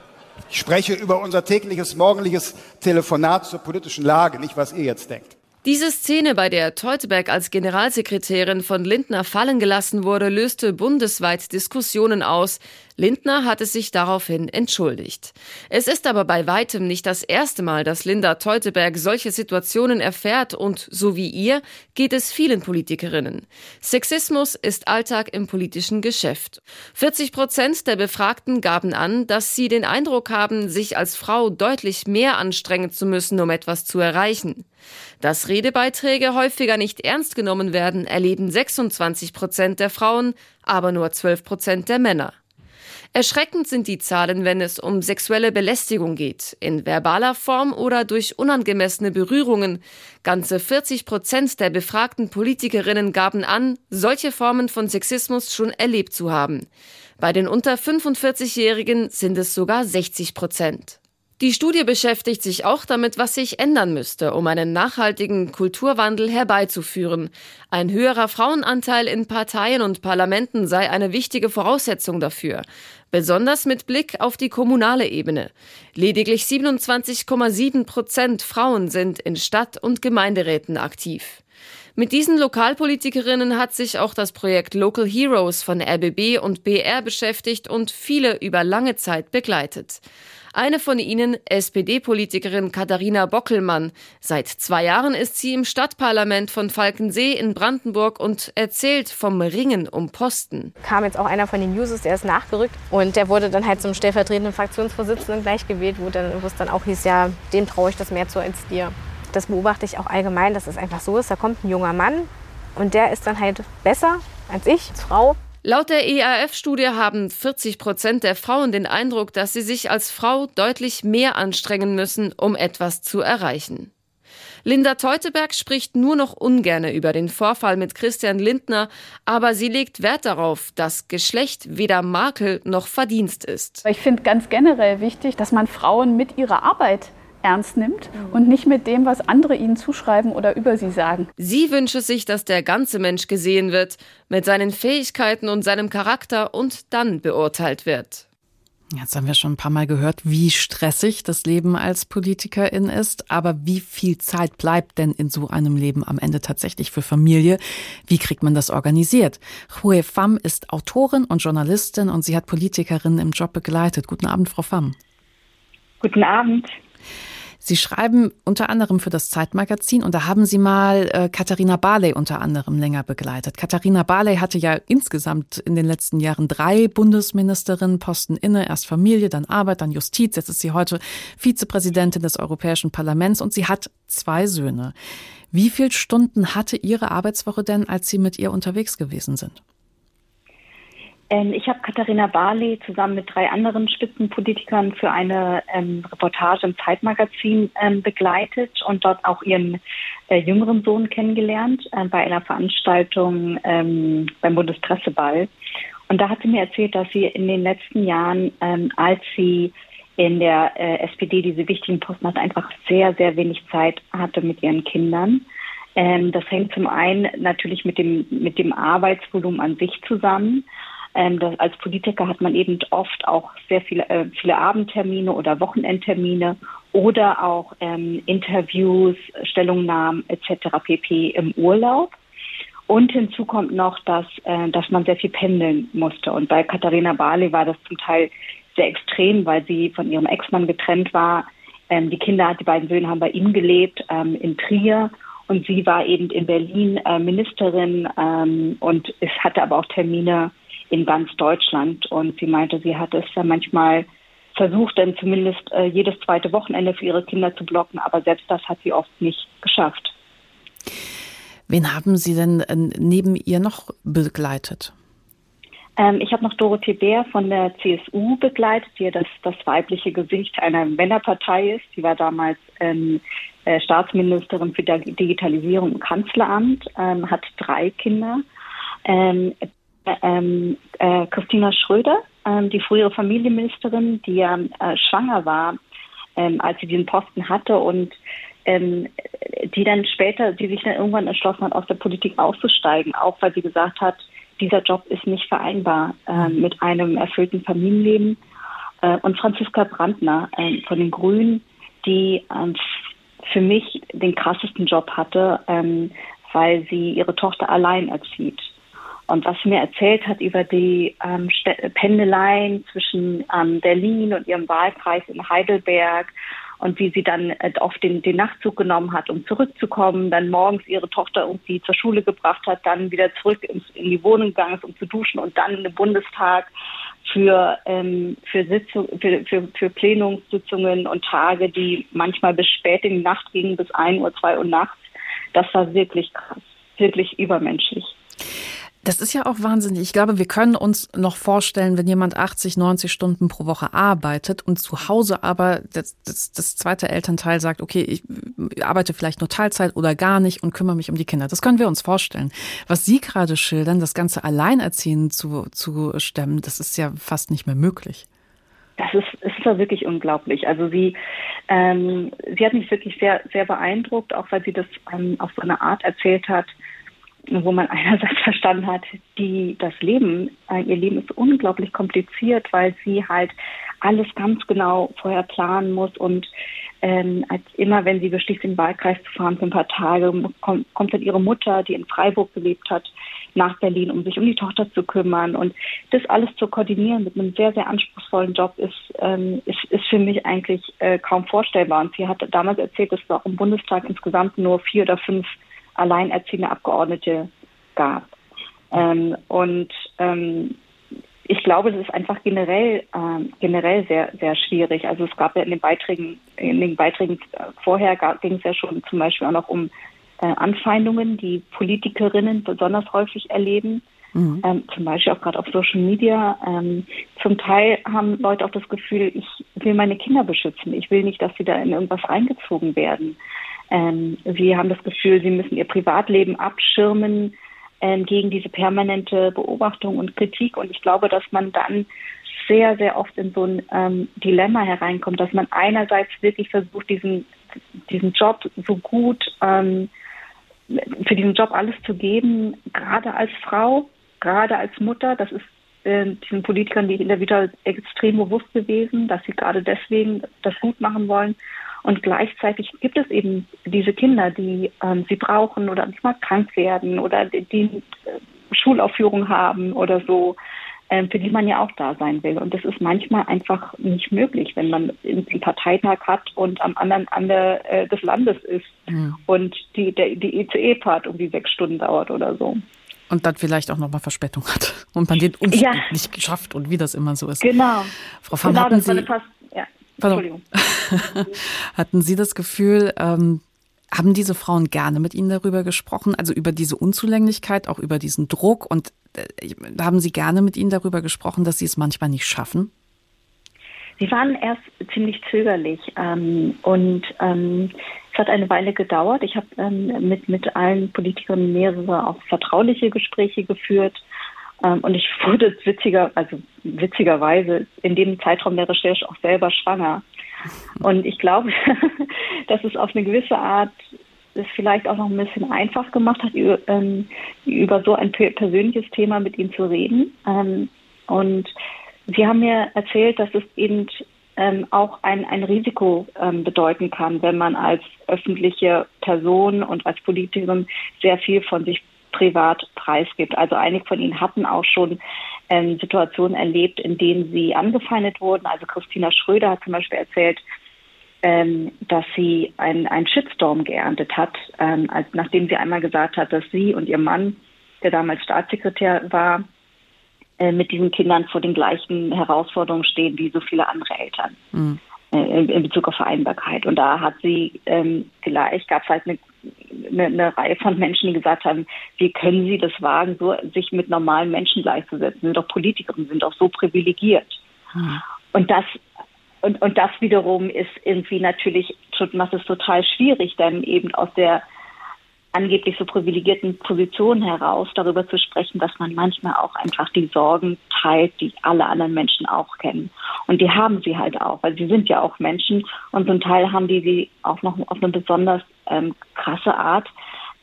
ich spreche über unser tägliches morgendliches Telefonat zur politischen Lage, nicht was ihr jetzt denkt. Diese Szene, bei der Teuteberg als Generalsekretärin von Lindner fallen gelassen wurde, löste bundesweit Diskussionen aus. Lindner hatte sich daraufhin entschuldigt. Es ist aber bei weitem nicht das erste Mal, dass Linda Teuteberg solche Situationen erfährt und so wie ihr geht es vielen Politikerinnen. Sexismus ist Alltag im politischen Geschäft. 40 Prozent der Befragten gaben an, dass sie den Eindruck haben, sich als Frau deutlich mehr anstrengen zu müssen, um etwas zu erreichen. Dass Redebeiträge häufiger nicht ernst genommen werden, erleben 26 Prozent der Frauen, aber nur 12 Prozent der Männer. Erschreckend sind die Zahlen, wenn es um sexuelle Belästigung geht, in verbaler Form oder durch unangemessene Berührungen. Ganze 40 Prozent der befragten Politikerinnen gaben an, solche Formen von Sexismus schon erlebt zu haben. Bei den unter 45-Jährigen sind es sogar 60 Prozent. Die Studie beschäftigt sich auch damit, was sich ändern müsste, um einen nachhaltigen Kulturwandel herbeizuführen. Ein höherer Frauenanteil in Parteien und Parlamenten sei eine wichtige Voraussetzung dafür, besonders mit Blick auf die kommunale Ebene. Lediglich 27,7 Prozent Frauen sind in Stadt- und Gemeinderäten aktiv. Mit diesen Lokalpolitikerinnen hat sich auch das Projekt Local Heroes von RBB und BR beschäftigt und viele über lange Zeit begleitet. Eine von ihnen, SPD-Politikerin Katharina Bockelmann. Seit zwei Jahren ist sie im Stadtparlament von Falkensee in Brandenburg und erzählt vom Ringen um Posten. Kam jetzt auch einer von den Users, der ist nachgerückt und der wurde dann halt zum stellvertretenden Fraktionsvorsitzenden gleich gewählt, wo, dann, wo es dann auch hieß, ja, dem traue ich das mehr zu als dir. Das beobachte ich auch allgemein, dass es einfach so ist, da kommt ein junger Mann und der ist dann halt besser als ich als Frau. Laut der EAF-Studie haben 40 Prozent der Frauen den Eindruck, dass sie sich als Frau deutlich mehr anstrengen müssen, um etwas zu erreichen. Linda Teuteberg spricht nur noch ungerne über den Vorfall mit Christian Lindner, aber sie legt Wert darauf, dass Geschlecht weder Makel noch Verdienst ist. Ich finde ganz generell wichtig, dass man Frauen mit ihrer Arbeit ernst nimmt und nicht mit dem, was andere ihnen zuschreiben oder über sie sagen. Sie wünsche sich, dass der ganze Mensch gesehen wird, mit seinen Fähigkeiten und seinem Charakter und dann beurteilt wird. Jetzt haben wir schon ein paar Mal gehört, wie stressig das Leben als Politikerin ist. Aber wie viel Zeit bleibt denn in so einem Leben am Ende tatsächlich für Familie? Wie kriegt man das organisiert? Hue Pham ist Autorin und Journalistin und sie hat Politikerinnen im Job begleitet. Guten Abend, Frau Pham. Guten Abend. Sie schreiben unter anderem für das Zeitmagazin und da haben Sie mal äh, Katharina Barley unter anderem länger begleitet. Katharina Barley hatte ja insgesamt in den letzten Jahren drei Bundesministerinnenposten inne. Erst Familie, dann Arbeit, dann Justiz. Jetzt ist sie heute Vizepräsidentin des Europäischen Parlaments und sie hat zwei Söhne. Wie viele Stunden hatte Ihre Arbeitswoche denn, als Sie mit ihr unterwegs gewesen sind? Ähm, ich habe Katharina Barley zusammen mit drei anderen Spitzenpolitikern für eine ähm, Reportage im Zeitmagazin ähm, begleitet und dort auch ihren äh, jüngeren Sohn kennengelernt äh, bei einer Veranstaltung ähm, beim Bundespresseball. Und da hat sie mir erzählt, dass sie in den letzten Jahren, ähm, als sie in der äh, SPD diese wichtigen Posten hatte, einfach sehr, sehr wenig Zeit hatte mit ihren Kindern. Ähm, das hängt zum einen natürlich mit dem, mit dem Arbeitsvolumen an sich zusammen. Ähm, das, als Politiker hat man eben oft auch sehr viele, äh, viele Abendtermine oder Wochenendtermine oder auch ähm, Interviews, Stellungnahmen etc. pp. im Urlaub. Und hinzu kommt noch, dass, äh, dass man sehr viel pendeln musste. Und bei Katharina Barley war das zum Teil sehr extrem, weil sie von ihrem Ex-Mann getrennt war. Ähm, die Kinder, die beiden Söhne haben bei ihm gelebt, ähm, in Trier. Und sie war eben in Berlin äh, Ministerin ähm, und es hatte aber auch Termine in ganz Deutschland. Und sie meinte, sie hat es ja manchmal versucht, dann zumindest äh, jedes zweite Wochenende für ihre Kinder zu blocken, aber selbst das hat sie oft nicht geschafft. Wen haben Sie denn äh, neben ihr noch begleitet? Ähm, ich habe noch Dorothee Bär von der CSU begleitet, die ja das, das weibliche Gesicht einer Männerpartei ist. Sie war damals ähm, äh, Staatsministerin für Digitalisierung im Kanzleramt, ähm, hat drei Kinder. Ähm, ähm, äh, Christina Schröder, ähm, die frühere Familienministerin, die ja äh, schwanger war, ähm, als sie diesen Posten hatte und ähm, die dann später, die sich dann irgendwann entschlossen hat, aus der Politik auszusteigen, auch weil sie gesagt hat, dieser Job ist nicht vereinbar äh, mit einem erfüllten Familienleben. Äh, und Franziska Brandner äh, von den Grünen, die ähm, für mich den krassesten Job hatte, ähm, weil sie ihre Tochter allein erzieht. Und was sie mir erzählt hat über die ähm, Pendeleien zwischen ähm, Berlin und ihrem Wahlkreis in Heidelberg und wie sie dann äh, oft den, den Nachtzug genommen hat, um zurückzukommen, dann morgens ihre Tochter irgendwie zur Schule gebracht hat, dann wieder zurück ins, in die Wohnung gegangen ist, um zu duschen und dann im Bundestag für, ähm, für, Sitzung, für, für, für Plenumssitzungen und Tage, die manchmal bis spät in die Nacht gingen, bis ein Uhr, zwei Uhr nachts. Das war wirklich krass, wirklich übermenschlich. Das ist ja auch wahnsinnig. Ich glaube, wir können uns noch vorstellen, wenn jemand 80, 90 Stunden pro Woche arbeitet und zu Hause aber das, das, das zweite Elternteil sagt, okay, ich arbeite vielleicht nur Teilzeit oder gar nicht und kümmere mich um die Kinder. Das können wir uns vorstellen. Was Sie gerade schildern, das Ganze alleinerziehend zu, zu stemmen, das ist ja fast nicht mehr möglich. Das ist, es ist ja wirklich unglaublich. Also sie, ähm, sie hat mich wirklich sehr, sehr beeindruckt, auch weil sie das ähm, auf so eine Art erzählt hat, wo man einerseits verstanden hat, die das Leben, äh, ihr Leben ist unglaublich kompliziert, weil sie halt alles ganz genau vorher planen muss und ähm, als immer, wenn sie beschließt, den Wahlkreis zu fahren für ein paar Tage, kommt, kommt dann ihre Mutter, die in Freiburg gelebt hat, nach Berlin, um sich um die Tochter zu kümmern. Und das alles zu koordinieren mit einem sehr, sehr anspruchsvollen Job ist, ähm, ist, ist für mich eigentlich äh, kaum vorstellbar. Und sie hat damals erzählt, dass es auch im Bundestag insgesamt nur vier oder fünf alleinerziehende Abgeordnete gab. Ähm, und ähm, ich glaube, das ist einfach generell ähm, generell sehr sehr schwierig. Also es gab ja in den Beiträgen in den Beiträgen vorher ging es ja schon zum Beispiel auch noch um äh, Anfeindungen, die Politikerinnen besonders häufig erleben. Mhm. Ähm, zum Beispiel auch gerade auf Social Media. Ähm, zum Teil haben Leute auch das Gefühl, ich will meine Kinder beschützen. Ich will nicht, dass sie da in irgendwas reingezogen werden. Ähm, sie haben das Gefühl, sie müssen ihr Privatleben abschirmen ähm, gegen diese permanente Beobachtung und Kritik. Und ich glaube, dass man dann sehr, sehr oft in so ein ähm, Dilemma hereinkommt, dass man einerseits wirklich versucht, diesen, diesen Job so gut, ähm, für diesen Job alles zu geben, gerade als Frau, gerade als Mutter. Das ist äh, diesen Politikern, die in der Vita extrem bewusst gewesen, dass sie gerade deswegen das gut machen wollen. Und gleichzeitig gibt es eben diese Kinder, die ähm, sie brauchen oder nicht mal krank werden oder die, die äh, Schulaufführung haben oder so, äh, für die man ja auch da sein will. Und das ist manchmal einfach nicht möglich, wenn man einen Parteitag hat und am anderen Ende äh, des Landes ist ja. und die, der, die ECE-Fahrt irgendwie sechs Stunden dauert oder so. Und dann vielleicht auch nochmal Verspätung hat und man den Umstieg ja. nicht geschafft und wie das immer so ist. Genau. Frau Pham, genau, hatten Sie, ja. Entschuldigung. hatten Sie das Gefühl, ähm, haben diese Frauen gerne mit Ihnen darüber gesprochen, also über diese Unzulänglichkeit, auch über diesen Druck und äh, haben Sie gerne mit Ihnen darüber gesprochen, dass Sie es manchmal nicht schaffen? Sie waren erst ziemlich zögerlich ähm, und ähm, hat eine Weile gedauert. Ich habe ähm, mit, mit allen Politikern mehrere auch vertrauliche Gespräche geführt ähm, und ich wurde witziger, also witzigerweise in dem Zeitraum der Recherche auch selber schwanger. Und ich glaube, dass es auf eine gewisse Art es vielleicht auch noch ein bisschen einfach gemacht hat, über, ähm, über so ein persönliches Thema mit ihm zu reden. Ähm, und Sie haben mir erzählt, dass es eben ähm, auch ein, ein Risiko ähm, bedeuten kann, wenn man als öffentliche Person und als Politikerin sehr viel von sich privat preisgibt. Also einige von Ihnen hatten auch schon ähm, Situationen erlebt, in denen sie angefeindet wurden. Also Christina Schröder hat zum Beispiel erzählt, ähm, dass sie einen Shitstorm geerntet hat, ähm, als, nachdem sie einmal gesagt hat, dass sie und ihr Mann, der damals Staatssekretär war, mit diesen Kindern vor den gleichen Herausforderungen stehen wie so viele andere Eltern. Mhm. In, in, Bezug auf Vereinbarkeit. Und da hat sie ähm, gleich, gab es halt eine, eine, eine, Reihe von Menschen, die gesagt haben, wie können sie das wagen, so, sich mit normalen Menschen gleichzusetzen? Sie sind doch Politikerinnen, sind doch so privilegiert. Mhm. Und das und, und das wiederum ist irgendwie natürlich, macht es total schwierig, dann eben aus der angeblich so privilegierten Position heraus darüber zu sprechen, dass man manchmal auch einfach die Sorgen teilt, die alle anderen Menschen auch kennen. Und die haben sie halt auch, weil sie sind ja auch Menschen und zum Teil haben die sie auch noch auf eine besonders ähm, krasse Art,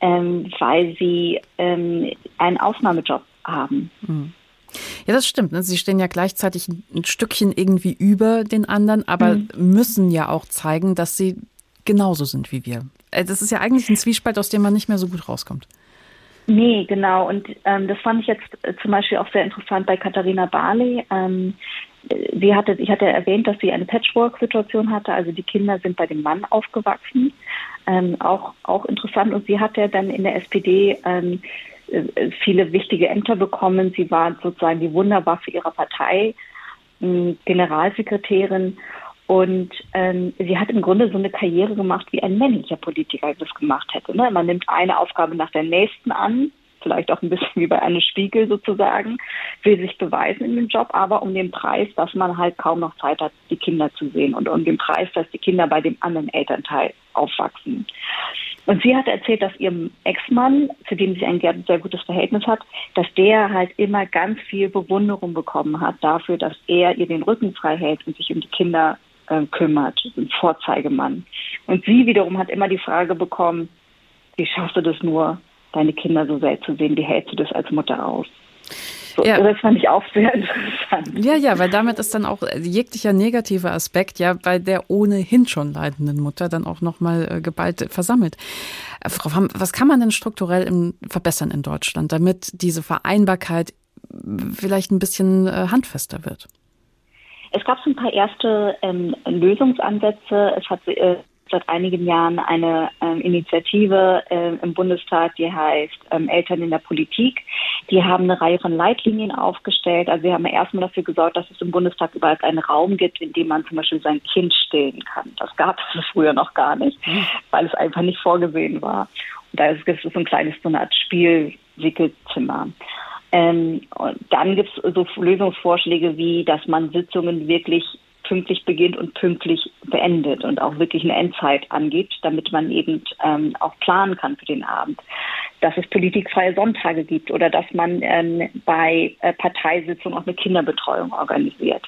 ähm, weil sie ähm, einen Ausnahmejob haben. Mhm. Ja, das stimmt. Ne? Sie stehen ja gleichzeitig ein Stückchen irgendwie über den anderen, aber mhm. müssen ja auch zeigen, dass sie genauso sind wie wir. Äh, das ist ja eigentlich ein Zwiespalt, aus dem man nicht mehr so gut rauskommt. Nee, genau. Und ähm, das fand ich jetzt äh, zum Beispiel auch sehr interessant bei Katharina Barley. Ähm, sie hatte, ich hatte erwähnt, dass sie eine Patchwork-Situation hatte. Also die Kinder sind bei dem Mann aufgewachsen. Ähm, auch, auch interessant. Und sie hat ja dann in der SPD ähm, äh, viele wichtige Ämter bekommen. Sie war sozusagen die Wunderwaffe ihrer Partei, ähm, Generalsekretärin. Und ähm, sie hat im Grunde so eine Karriere gemacht, wie ein männlicher Politiker das gemacht hätte. Ne? Man nimmt eine Aufgabe nach der nächsten an, vielleicht auch ein bisschen wie bei einem Spiegel sozusagen, will sich beweisen in dem Job, aber um den Preis, dass man halt kaum noch Zeit hat, die Kinder zu sehen und um den Preis, dass die Kinder bei dem anderen Elternteil aufwachsen. Und sie hat erzählt, dass ihrem Ex-Mann, zu dem sie ein sehr gutes Verhältnis hat, dass der halt immer ganz viel Bewunderung bekommen hat dafür, dass er ihr den Rücken frei hält und sich um die Kinder äh, kümmert, ein Vorzeigemann. Und sie wiederum hat immer die Frage bekommen, wie schaffst du das nur, deine Kinder so sehr zu sehen, wie hältst du das als Mutter aus? So, ja. Das fand ich auch sehr interessant. Ja, ja, weil damit ist dann auch jeglicher negative Aspekt ja bei der ohnehin schon leidenden Mutter dann auch nochmal äh, geballt versammelt. Äh, Frau Hamm, was kann man denn strukturell im, verbessern in Deutschland, damit diese Vereinbarkeit vielleicht ein bisschen äh, handfester wird? Es gab so ein paar erste ähm, Lösungsansätze. Es hat äh, seit einigen Jahren eine ähm, Initiative äh, im Bundestag, die heißt ähm, Eltern in der Politik. Die haben eine Reihe von Leitlinien aufgestellt. Also sie haben erstmal dafür gesorgt, dass es im Bundestag überhaupt einen Raum gibt, in dem man zum Beispiel sein Kind stillen kann. Das gab es früher noch gar nicht, mhm. weil es einfach nicht vorgesehen war. Und da ist es so ein kleines so eine Art Spielwickelzimmer. Ähm, dann gibt es so Lösungsvorschläge wie, dass man Sitzungen wirklich pünktlich beginnt und pünktlich beendet und auch wirklich eine Endzeit angibt, damit man eben ähm, auch planen kann für den Abend. Dass es politikfreie Sonntage gibt oder dass man ähm, bei äh, Parteisitzungen auch eine Kinderbetreuung organisiert.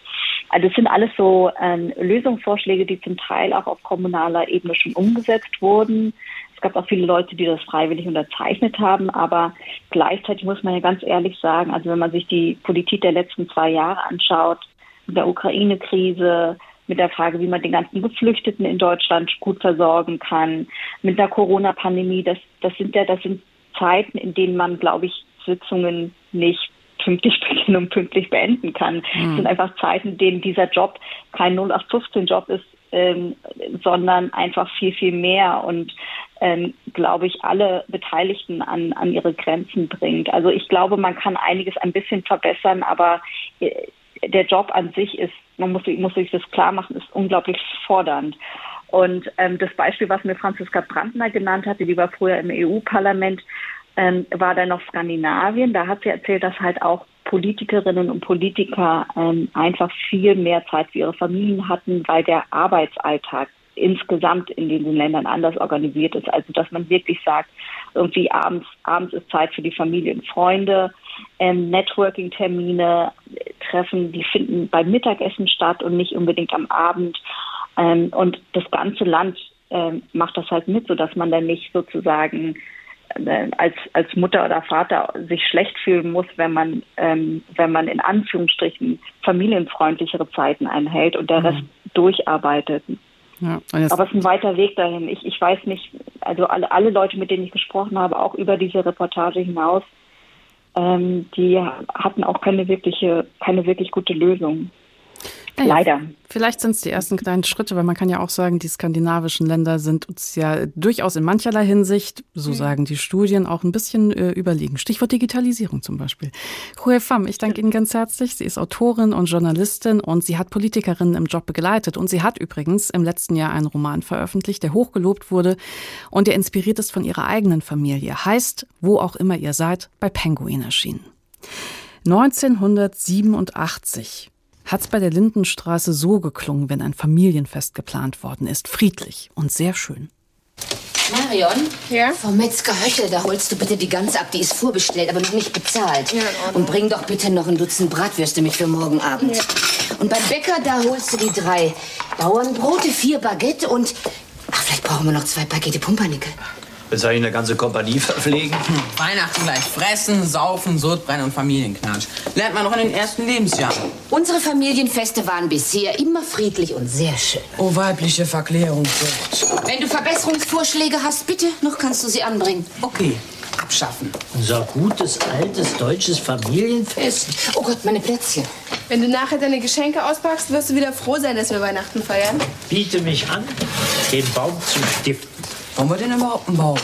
Also das sind alles so ähm, Lösungsvorschläge, die zum Teil auch auf kommunaler Ebene schon umgesetzt wurden. Es gab auch viele Leute, die das freiwillig unterzeichnet haben, aber gleichzeitig muss man ja ganz ehrlich sagen, also wenn man sich die Politik der letzten zwei Jahre anschaut, mit der Ukraine-Krise, mit der Frage, wie man den ganzen Geflüchteten in Deutschland gut versorgen kann, mit der Corona-Pandemie, das, das sind ja, das sind Zeiten, in denen man, glaube ich, Sitzungen nicht pünktlich beginnen und pünktlich beenden kann. Mhm. Es sind einfach Zeiten, in denen dieser Job kein 0815-Job ist, ähm, sondern einfach viel, viel mehr und ähm, glaube ich, alle Beteiligten an, an ihre Grenzen bringt. Also ich glaube, man kann einiges ein bisschen verbessern, aber äh, der Job an sich ist, man muss, muss sich das klar machen, ist unglaublich fordernd. Und ähm, das Beispiel, was mir Franziska Brandner genannt hatte, die war früher im EU-Parlament, ähm, war dann noch Skandinavien. Da hat sie erzählt, dass halt auch Politikerinnen und Politiker ähm, einfach viel mehr Zeit für ihre Familien hatten, weil der Arbeitsalltag insgesamt in diesen Ländern anders organisiert ist. Also dass man wirklich sagt, irgendwie abends, abends ist Zeit für die Familie und Freunde, ähm, Networking-Termine, Treffen, die finden beim Mittagessen statt und nicht unbedingt am Abend. Ähm, und das ganze Land ähm, macht das halt mit, sodass man dann nicht sozusagen äh, als, als Mutter oder Vater sich schlecht fühlen muss, wenn man, ähm, wenn man in Anführungsstrichen familienfreundlichere Zeiten einhält und der mhm. Rest durcharbeitet. Ja, Aber es ist ein weiter Weg dahin. Ich, ich weiß nicht, also alle, alle Leute, mit denen ich gesprochen habe, auch über diese Reportage hinaus, ähm, die hatten auch keine wirkliche, keine wirklich gute Lösung. Naja, Leider. Vielleicht sind es die ersten kleinen Schritte, weil man kann ja auch sagen, die skandinavischen Länder sind uns ja durchaus in mancherlei Hinsicht, so mhm. sagen die Studien, auch ein bisschen äh, überlegen. Stichwort Digitalisierung zum Beispiel. Hue Pham, ich danke Ihnen ganz herzlich. Sie ist Autorin und Journalistin und sie hat Politikerinnen im Job begleitet. Und sie hat übrigens im letzten Jahr einen Roman veröffentlicht, der hochgelobt wurde und der inspiriert ist von ihrer eigenen Familie. Heißt, wo auch immer ihr seid, bei Penguin erschienen. 1987 hat es bei der Lindenstraße so geklungen, wenn ein Familienfest geplant worden ist. Friedlich und sehr schön. Marion, ja? vom Metzger Höchel, da holst du bitte die Gans ab. Die ist vorbestellt, aber noch nicht bezahlt. Ja, und bring doch bitte noch ein Dutzend Bratwürste mit für morgen Abend. Ja. Und beim Bäcker, da holst du die drei Bauernbrote, vier Baguette und... Ach, vielleicht brauchen wir noch zwei Pakete Pumpernickel. Soll ich eine ganze Kompanie verpflegen? Weihnachten gleich fressen, saufen, Sodbrennen und Familienknatsch. Lernt man noch in den ersten Lebensjahren. Unsere Familienfeste waren bisher immer friedlich und sehr schön. Oh, weibliche Verklärung. Wenn du Verbesserungsvorschläge hast, bitte, noch kannst du sie anbringen. Okay, abschaffen. Unser gutes, altes, deutsches Familienfest. Oh Gott, meine Plätzchen. Wenn du nachher deine Geschenke auspackst, wirst du wieder froh sein, dass wir Weihnachten feiern. Biete mich an, den Baum zu stiften. Wollen wir denn überhaupt einen Baum?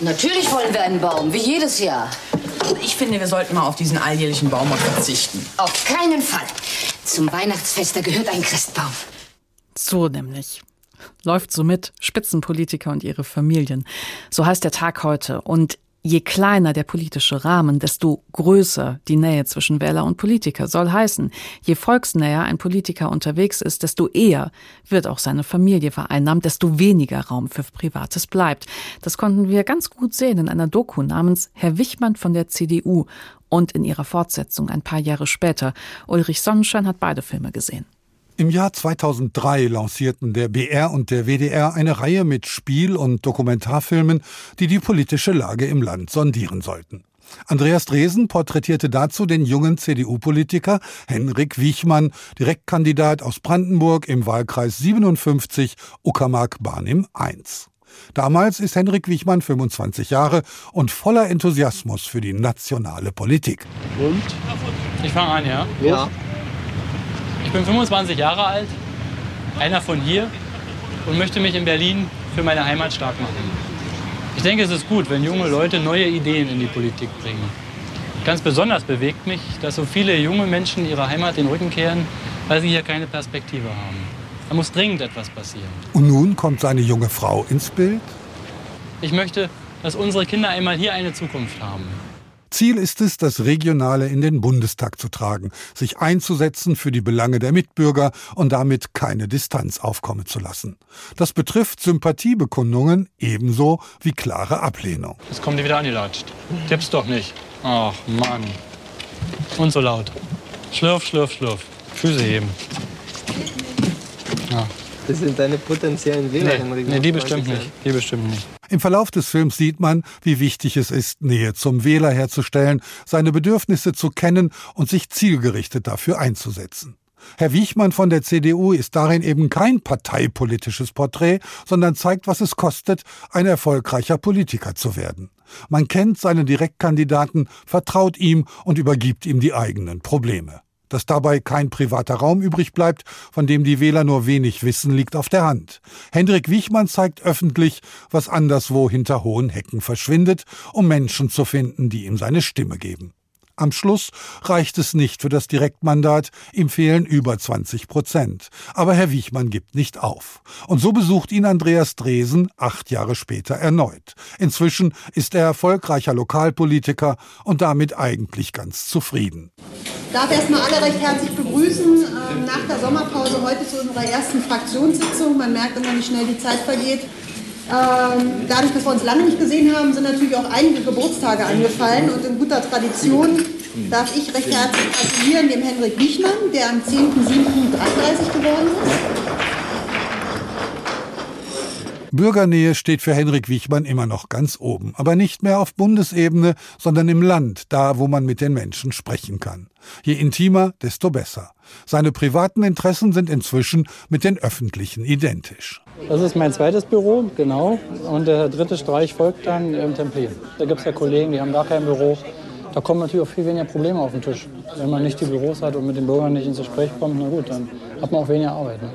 Natürlich wollen wir einen Baum, wie jedes Jahr. Ich finde, wir sollten mal auf diesen alljährlichen Baum verzichten. Auf keinen Fall. Zum Weihnachtsfest, da gehört ein Christbaum. So nämlich. Läuft so mit Spitzenpolitiker und ihre Familien. So heißt der Tag heute. Und Je kleiner der politische Rahmen, desto größer die Nähe zwischen Wähler und Politiker. Soll heißen, je volksnäher ein Politiker unterwegs ist, desto eher wird auch seine Familie vereinnahmt, desto weniger Raum für Privates bleibt. Das konnten wir ganz gut sehen in einer Doku namens Herr Wichmann von der CDU und in ihrer Fortsetzung ein paar Jahre später. Ulrich Sonnenschein hat beide Filme gesehen. Im Jahr 2003 lancierten der BR und der WDR eine Reihe mit Spiel- und Dokumentarfilmen, die die politische Lage im Land sondieren sollten. Andreas Dresen porträtierte dazu den jungen CDU-Politiker Henrik Wiechmann, Direktkandidat aus Brandenburg im Wahlkreis 57 Uckermark-Barnim I. Damals ist Henrik Wichmann 25 Jahre und voller Enthusiasmus für die nationale Politik. Und? Ich fange an, ja? Ja. Ich bin 25 Jahre alt, einer von hier und möchte mich in Berlin für meine Heimat stark machen. Ich denke, es ist gut, wenn junge Leute neue Ideen in die Politik bringen. Ganz besonders bewegt mich, dass so viele junge Menschen ihrer Heimat den Rücken kehren, weil sie hier keine Perspektive haben. Da muss dringend etwas passieren. Und nun kommt seine junge Frau ins Bild? Ich möchte, dass unsere Kinder einmal hier eine Zukunft haben. Ziel ist es, das Regionale in den Bundestag zu tragen, sich einzusetzen für die Belange der Mitbürger und damit keine Distanz aufkommen zu lassen. Das betrifft Sympathiebekundungen ebenso wie klare Ablehnung. Jetzt kommen die wieder angelatscht. Tipp's doch nicht. Ach Mann. Und so laut. Schlürf, schlürf, schlürf. Füße heben. Ja. Das sind deine potenziellen Wähler, nee, Henrik. Nee, die bestimmt nicht. Die bestimmt nicht. Im Verlauf des Films sieht man, wie wichtig es ist, Nähe zum Wähler herzustellen, seine Bedürfnisse zu kennen und sich zielgerichtet dafür einzusetzen. Herr Wiechmann von der CDU ist darin eben kein parteipolitisches Porträt, sondern zeigt, was es kostet, ein erfolgreicher Politiker zu werden. Man kennt seinen Direktkandidaten, vertraut ihm und übergibt ihm die eigenen Probleme. Dass dabei kein privater Raum übrig bleibt, von dem die Wähler nur wenig wissen, liegt auf der Hand. Hendrik Wichmann zeigt öffentlich, was anderswo hinter hohen Hecken verschwindet, um Menschen zu finden, die ihm seine Stimme geben. Am Schluss reicht es nicht für das Direktmandat, ihm fehlen über 20 Prozent. Aber Herr Wichmann gibt nicht auf. Und so besucht ihn Andreas Dresen acht Jahre später erneut. Inzwischen ist er erfolgreicher Lokalpolitiker und damit eigentlich ganz zufrieden. Ich darf erstmal alle recht herzlich begrüßen ähm, nach der Sommerpause heute zu unserer ersten Fraktionssitzung. Man merkt immer, wie schnell die Zeit vergeht. Ähm, dadurch, dass wir uns lange nicht gesehen haben, sind natürlich auch einige Geburtstage angefallen. Und in guter Tradition darf ich recht herzlich gratulieren dem Henrik Wichmann, der am 10.07.33 geworden ist. Bürgernähe steht für Henrik Wichmann immer noch ganz oben, aber nicht mehr auf Bundesebene, sondern im Land, da wo man mit den Menschen sprechen kann. Je intimer, desto besser. Seine privaten Interessen sind inzwischen mit den öffentlichen identisch. Das ist mein zweites Büro, genau. Und der dritte Streich folgt dann im Templin. Da gibt es ja Kollegen, die haben gar kein Büro. Da kommen natürlich auch viel weniger Probleme auf den Tisch. Wenn man nicht die Büros hat und mit den Bürgern nicht ins Gespräch kommt, na gut, dann hat man auch weniger Arbeit. Ne?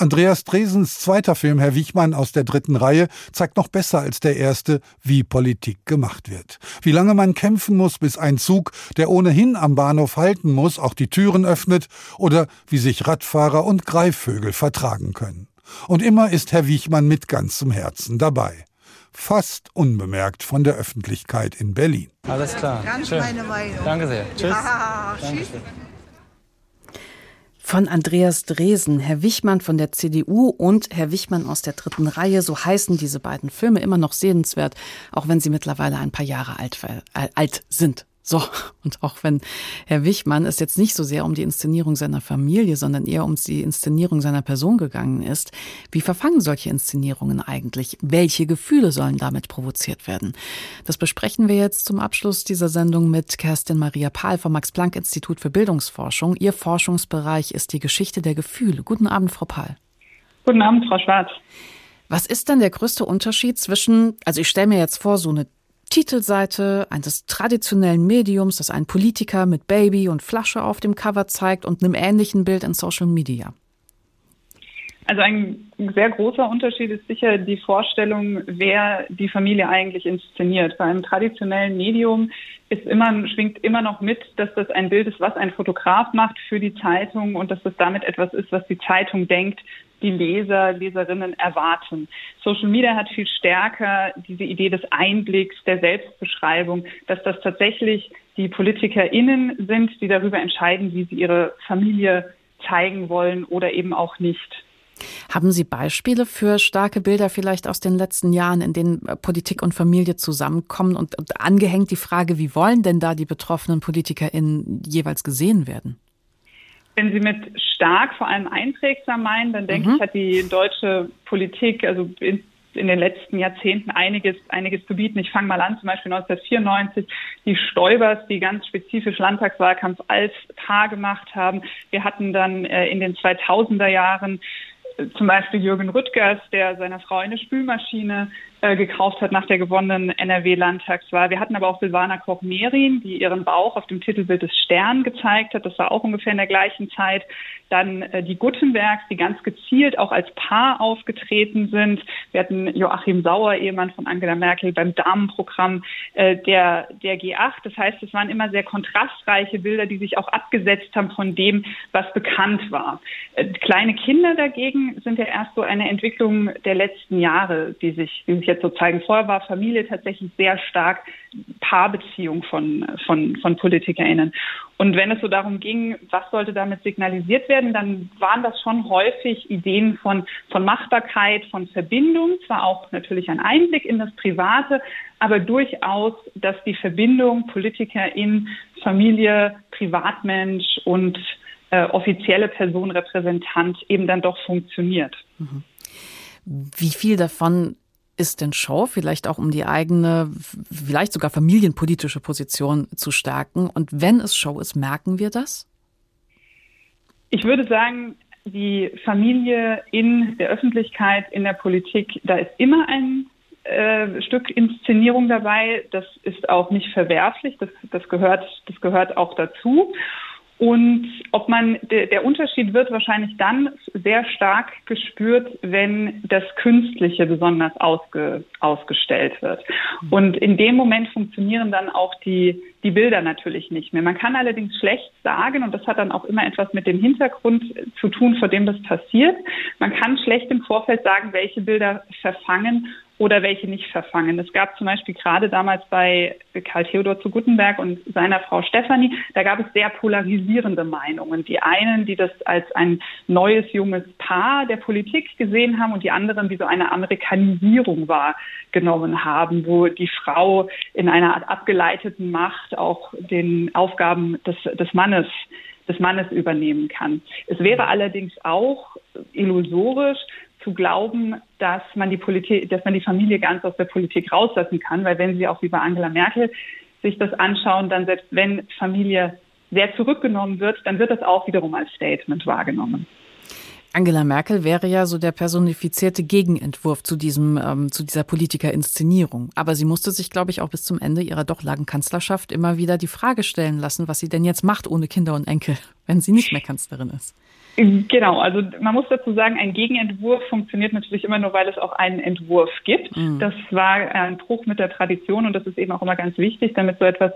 Andreas Dresens zweiter Film, Herr Wichmann aus der dritten Reihe, zeigt noch besser als der erste, wie Politik gemacht wird. Wie lange man kämpfen muss, bis ein Zug, der ohnehin am Bahnhof halten muss, auch die Türen öffnet oder wie sich Radfahrer und Greifvögel vertragen können. Und immer ist Herr Wichmann mit ganzem Herzen dabei. Fast unbemerkt von der Öffentlichkeit in Berlin. Alles klar. Ganz Schön. meine Meinung. Danke sehr. Tschüss. Ja, tschüss von Andreas Dresen, Herr Wichmann von der CDU und Herr Wichmann aus der dritten Reihe. So heißen diese beiden Filme immer noch sehenswert, auch wenn sie mittlerweile ein paar Jahre alt, äh, alt sind. So, und auch wenn Herr Wichmann es jetzt nicht so sehr um die Inszenierung seiner Familie, sondern eher um die Inszenierung seiner Person gegangen ist, wie verfangen solche Inszenierungen eigentlich? Welche Gefühle sollen damit provoziert werden? Das besprechen wir jetzt zum Abschluss dieser Sendung mit Kerstin Maria Pahl vom Max-Planck-Institut für Bildungsforschung. Ihr Forschungsbereich ist die Geschichte der Gefühle. Guten Abend, Frau Pahl. Guten Abend, Frau Schwarz. Was ist denn der größte Unterschied zwischen, also ich stelle mir jetzt vor, so eine Titelseite eines traditionellen Mediums, das einen Politiker mit Baby und Flasche auf dem Cover zeigt und einem ähnlichen Bild in Social Media? Also ein sehr großer Unterschied ist sicher die Vorstellung, wer die Familie eigentlich inszeniert. Bei einem traditionellen Medium ist immer, schwingt immer noch mit, dass das ein Bild ist, was ein Fotograf macht für die Zeitung und dass das damit etwas ist, was die Zeitung denkt, die Leser, Leserinnen erwarten. Social Media hat viel stärker diese Idee des Einblicks, der Selbstbeschreibung, dass das tatsächlich die PolitikerInnen sind, die darüber entscheiden, wie sie ihre Familie zeigen wollen oder eben auch nicht. Haben Sie Beispiele für starke Bilder vielleicht aus den letzten Jahren, in denen äh, Politik und Familie zusammenkommen und angehängt die Frage, wie wollen denn da die betroffenen PolitikerInnen jeweils gesehen werden? Wenn Sie mit stark vor allem einprägsam meinen, dann denke mhm. ich, hat die deutsche Politik, also in, in den letzten Jahrzehnten einiges, einiges zu bieten. Ich fange mal an, zum Beispiel 1994, die Stoibers, die ganz spezifisch Landtagswahlkampf als Paar gemacht haben. Wir hatten dann äh, in den 2000er Jahren äh, zum Beispiel Jürgen Rüttgers, der seiner Frau eine Spülmaschine äh, gekauft hat nach der gewonnenen NRW-Landtagswahl. Wir hatten aber auch Silvana Koch-Merin, die ihren Bauch auf dem Titelbild des Stern gezeigt hat. Das war auch ungefähr in der gleichen Zeit. Dann äh, die Guttenbergs, die ganz gezielt auch als Paar aufgetreten sind. Wir hatten Joachim Sauer, Ehemann von Angela Merkel, beim Damenprogramm äh, der, der G8. Das heißt, es waren immer sehr kontrastreiche Bilder, die sich auch abgesetzt haben von dem, was bekannt war. Äh, kleine Kinder dagegen sind ja erst so eine Entwicklung der letzten Jahre, die sich, die sich jetzt so zeigen. Vorher war Familie tatsächlich sehr stark Paarbeziehung von, von, von PolitikerInnen. Und wenn es so darum ging, was sollte damit signalisiert werden, dann waren das schon häufig Ideen von, von Machbarkeit, von Verbindung, zwar auch natürlich ein Einblick in das Private, aber durchaus, dass die Verbindung Politiker in Familie, Privatmensch und äh, offizielle Person, Repräsentant eben dann doch funktioniert. Mhm. Wie viel davon ist denn Show, vielleicht auch um die eigene, vielleicht sogar familienpolitische Position zu stärken? Und wenn es Show ist, merken wir das? Ich würde sagen, die Familie in der Öffentlichkeit, in der Politik, da ist immer ein äh, Stück Inszenierung dabei. Das ist auch nicht verwerflich. Das, das gehört, das gehört auch dazu. Und ob man, der, Unterschied wird wahrscheinlich dann sehr stark gespürt, wenn das Künstliche besonders ausge, ausgestellt wird. Und in dem Moment funktionieren dann auch die, die Bilder natürlich nicht mehr. Man kann allerdings schlecht sagen, und das hat dann auch immer etwas mit dem Hintergrund zu tun, vor dem das passiert. Man kann schlecht im Vorfeld sagen, welche Bilder verfangen oder welche nicht verfangen. Es gab zum Beispiel gerade damals bei Karl Theodor zu Guttenberg und seiner Frau Stefanie, da gab es sehr polarisierende Meinungen. Die einen, die das als ein neues junges Paar der Politik gesehen haben und die anderen, die so eine Amerikanisierung wahrgenommen haben, wo die Frau in einer Art abgeleiteten Macht auch den Aufgaben des, des Mannes des Mannes übernehmen kann. Es wäre allerdings auch illusorisch, zu glauben, dass man die Politik, dass man die Familie ganz aus der Politik rauslassen kann, weil wenn Sie auch wie bei Angela Merkel sich das anschauen, dann selbst wenn Familie sehr zurückgenommen wird, dann wird das auch wiederum als Statement wahrgenommen. Angela Merkel wäre ja so der personifizierte Gegenentwurf zu diesem ähm, zu dieser Politikerinszenierung. Aber sie musste sich, glaube ich, auch bis zum Ende ihrer doch langen Kanzlerschaft immer wieder die Frage stellen lassen, was sie denn jetzt macht ohne Kinder und Enkel, wenn sie nicht mehr Kanzlerin ist. Genau, also man muss dazu sagen, ein Gegenentwurf funktioniert natürlich immer nur, weil es auch einen Entwurf gibt. Mhm. Das war ein Bruch mit der Tradition und das ist eben auch immer ganz wichtig, damit so etwas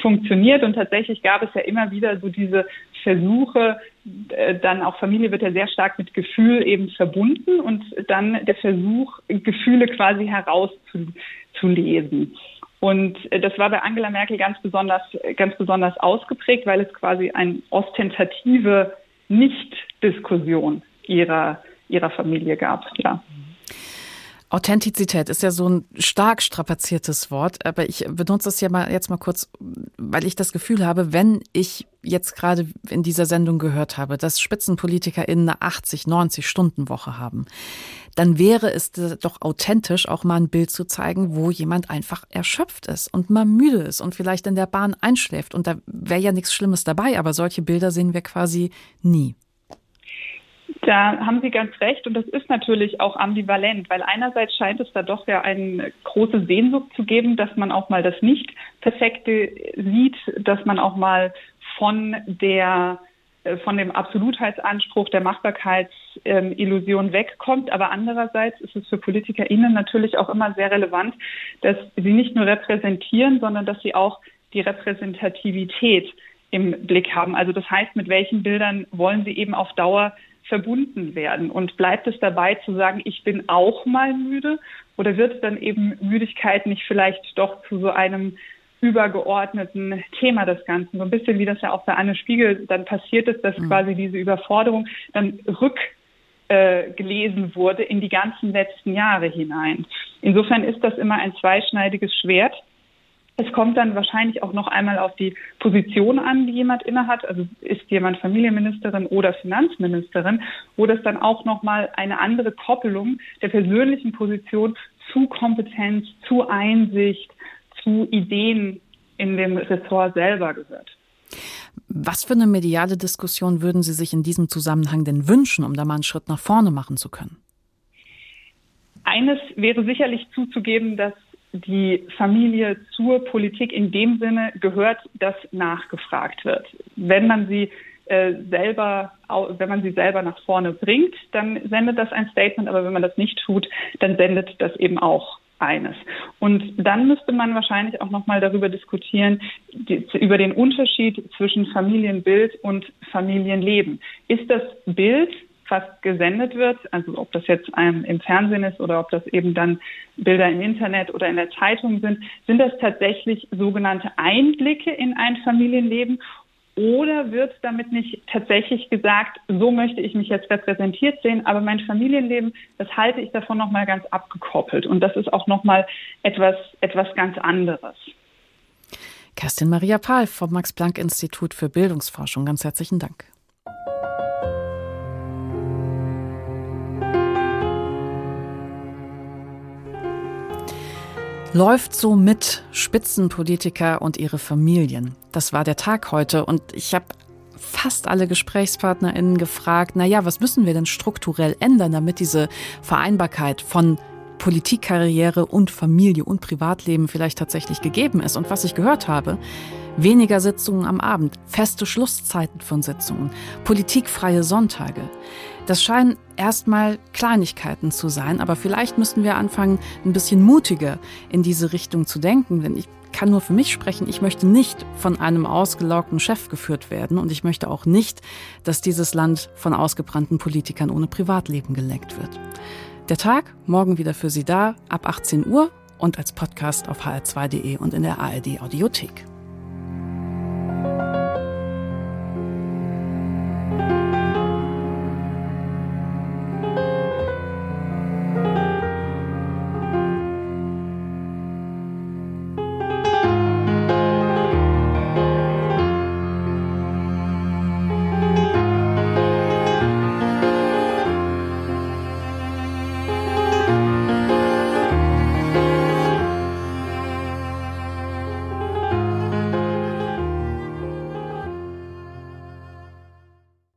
funktioniert. Und tatsächlich gab es ja immer wieder so diese Versuche, äh, dann auch Familie wird ja sehr stark mit Gefühl eben verbunden und dann der Versuch, Gefühle quasi herauszulesen. Und äh, das war bei Angela Merkel ganz besonders, ganz besonders ausgeprägt, weil es quasi ein ostentative nicht-Diskussion ihrer, ihrer Familie gab. Ja. Authentizität ist ja so ein stark strapaziertes Wort, aber ich benutze es ja mal jetzt mal kurz, weil ich das Gefühl habe, wenn ich jetzt gerade in dieser Sendung gehört habe, dass SpitzenpolitikerInnen eine 80, 90 Stunden Woche haben, dann wäre es doch authentisch, auch mal ein Bild zu zeigen, wo jemand einfach erschöpft ist und mal müde ist und vielleicht in der Bahn einschläft. Und da wäre ja nichts Schlimmes dabei, aber solche Bilder sehen wir quasi nie. Da haben Sie ganz recht und das ist natürlich auch ambivalent, weil einerseits scheint es da doch ja eine große Sehnsucht zu geben, dass man auch mal das Nicht-Perfekte sieht, dass man auch mal von der äh, von dem Absolutheitsanspruch der Machbarkeitsillusion wegkommt. Aber andererseits ist es für PolitikerInnen natürlich auch immer sehr relevant, dass sie nicht nur repräsentieren, sondern dass sie auch die Repräsentativität im Blick haben. Also das heißt, mit welchen Bildern wollen sie eben auf Dauer verbunden werden? Und bleibt es dabei zu sagen, ich bin auch mal müde? Oder wird dann eben Müdigkeit nicht vielleicht doch zu so einem übergeordneten Thema des Ganzen? So ein bisschen wie das ja auch bei Anne Spiegel dann passiert ist, dass mhm. quasi diese Überforderung dann rück äh, gelesen wurde in die ganzen letzten Jahre hinein. Insofern ist das immer ein zweischneidiges Schwert. Es kommt dann wahrscheinlich auch noch einmal auf die Position an, die jemand innehat. Also ist jemand Familienministerin oder Finanzministerin, wo das dann auch noch mal eine andere Koppelung der persönlichen Position zu Kompetenz, zu Einsicht, zu Ideen in dem Ressort selber gehört. Was für eine mediale Diskussion würden Sie sich in diesem Zusammenhang denn wünschen, um da mal einen Schritt nach vorne machen zu können? Eines wäre sicherlich zuzugeben, dass die Familie zur Politik in dem Sinne gehört, dass nachgefragt wird. Wenn man sie äh, selber, wenn man sie selber nach vorne bringt, dann sendet das ein Statement, aber wenn man das nicht tut, dann sendet das eben auch eines. Und dann müsste man wahrscheinlich auch nochmal darüber diskutieren, über den Unterschied zwischen Familienbild und Familienleben. Ist das Bild fast gesendet wird, also ob das jetzt ähm, im Fernsehen ist oder ob das eben dann Bilder im Internet oder in der Zeitung sind, sind das tatsächlich sogenannte Einblicke in ein Familienleben oder wird damit nicht tatsächlich gesagt, so möchte ich mich jetzt repräsentiert sehen, aber mein Familienleben, das halte ich davon nochmal ganz abgekoppelt. Und das ist auch nochmal etwas, etwas ganz anderes. Kerstin Maria Pahl vom Max-Planck-Institut für Bildungsforschung. Ganz herzlichen Dank. Läuft so mit Spitzenpolitiker und ihre Familien. Das war der Tag heute und ich habe fast alle GesprächspartnerInnen gefragt, na ja, was müssen wir denn strukturell ändern, damit diese Vereinbarkeit von Politikkarriere und Familie und Privatleben vielleicht tatsächlich gegeben ist. Und was ich gehört habe, weniger Sitzungen am Abend, feste Schlusszeiten von Sitzungen, politikfreie Sonntage. Das scheinen erstmal Kleinigkeiten zu sein, aber vielleicht müssten wir anfangen, ein bisschen mutiger in diese Richtung zu denken, denn ich kann nur für mich sprechen, ich möchte nicht von einem ausgelaugten Chef geführt werden und ich möchte auch nicht, dass dieses Land von ausgebrannten Politikern ohne Privatleben gelenkt wird. Der Tag morgen wieder für Sie da ab 18 Uhr und als Podcast auf hr2.de und in der ARD Audiothek.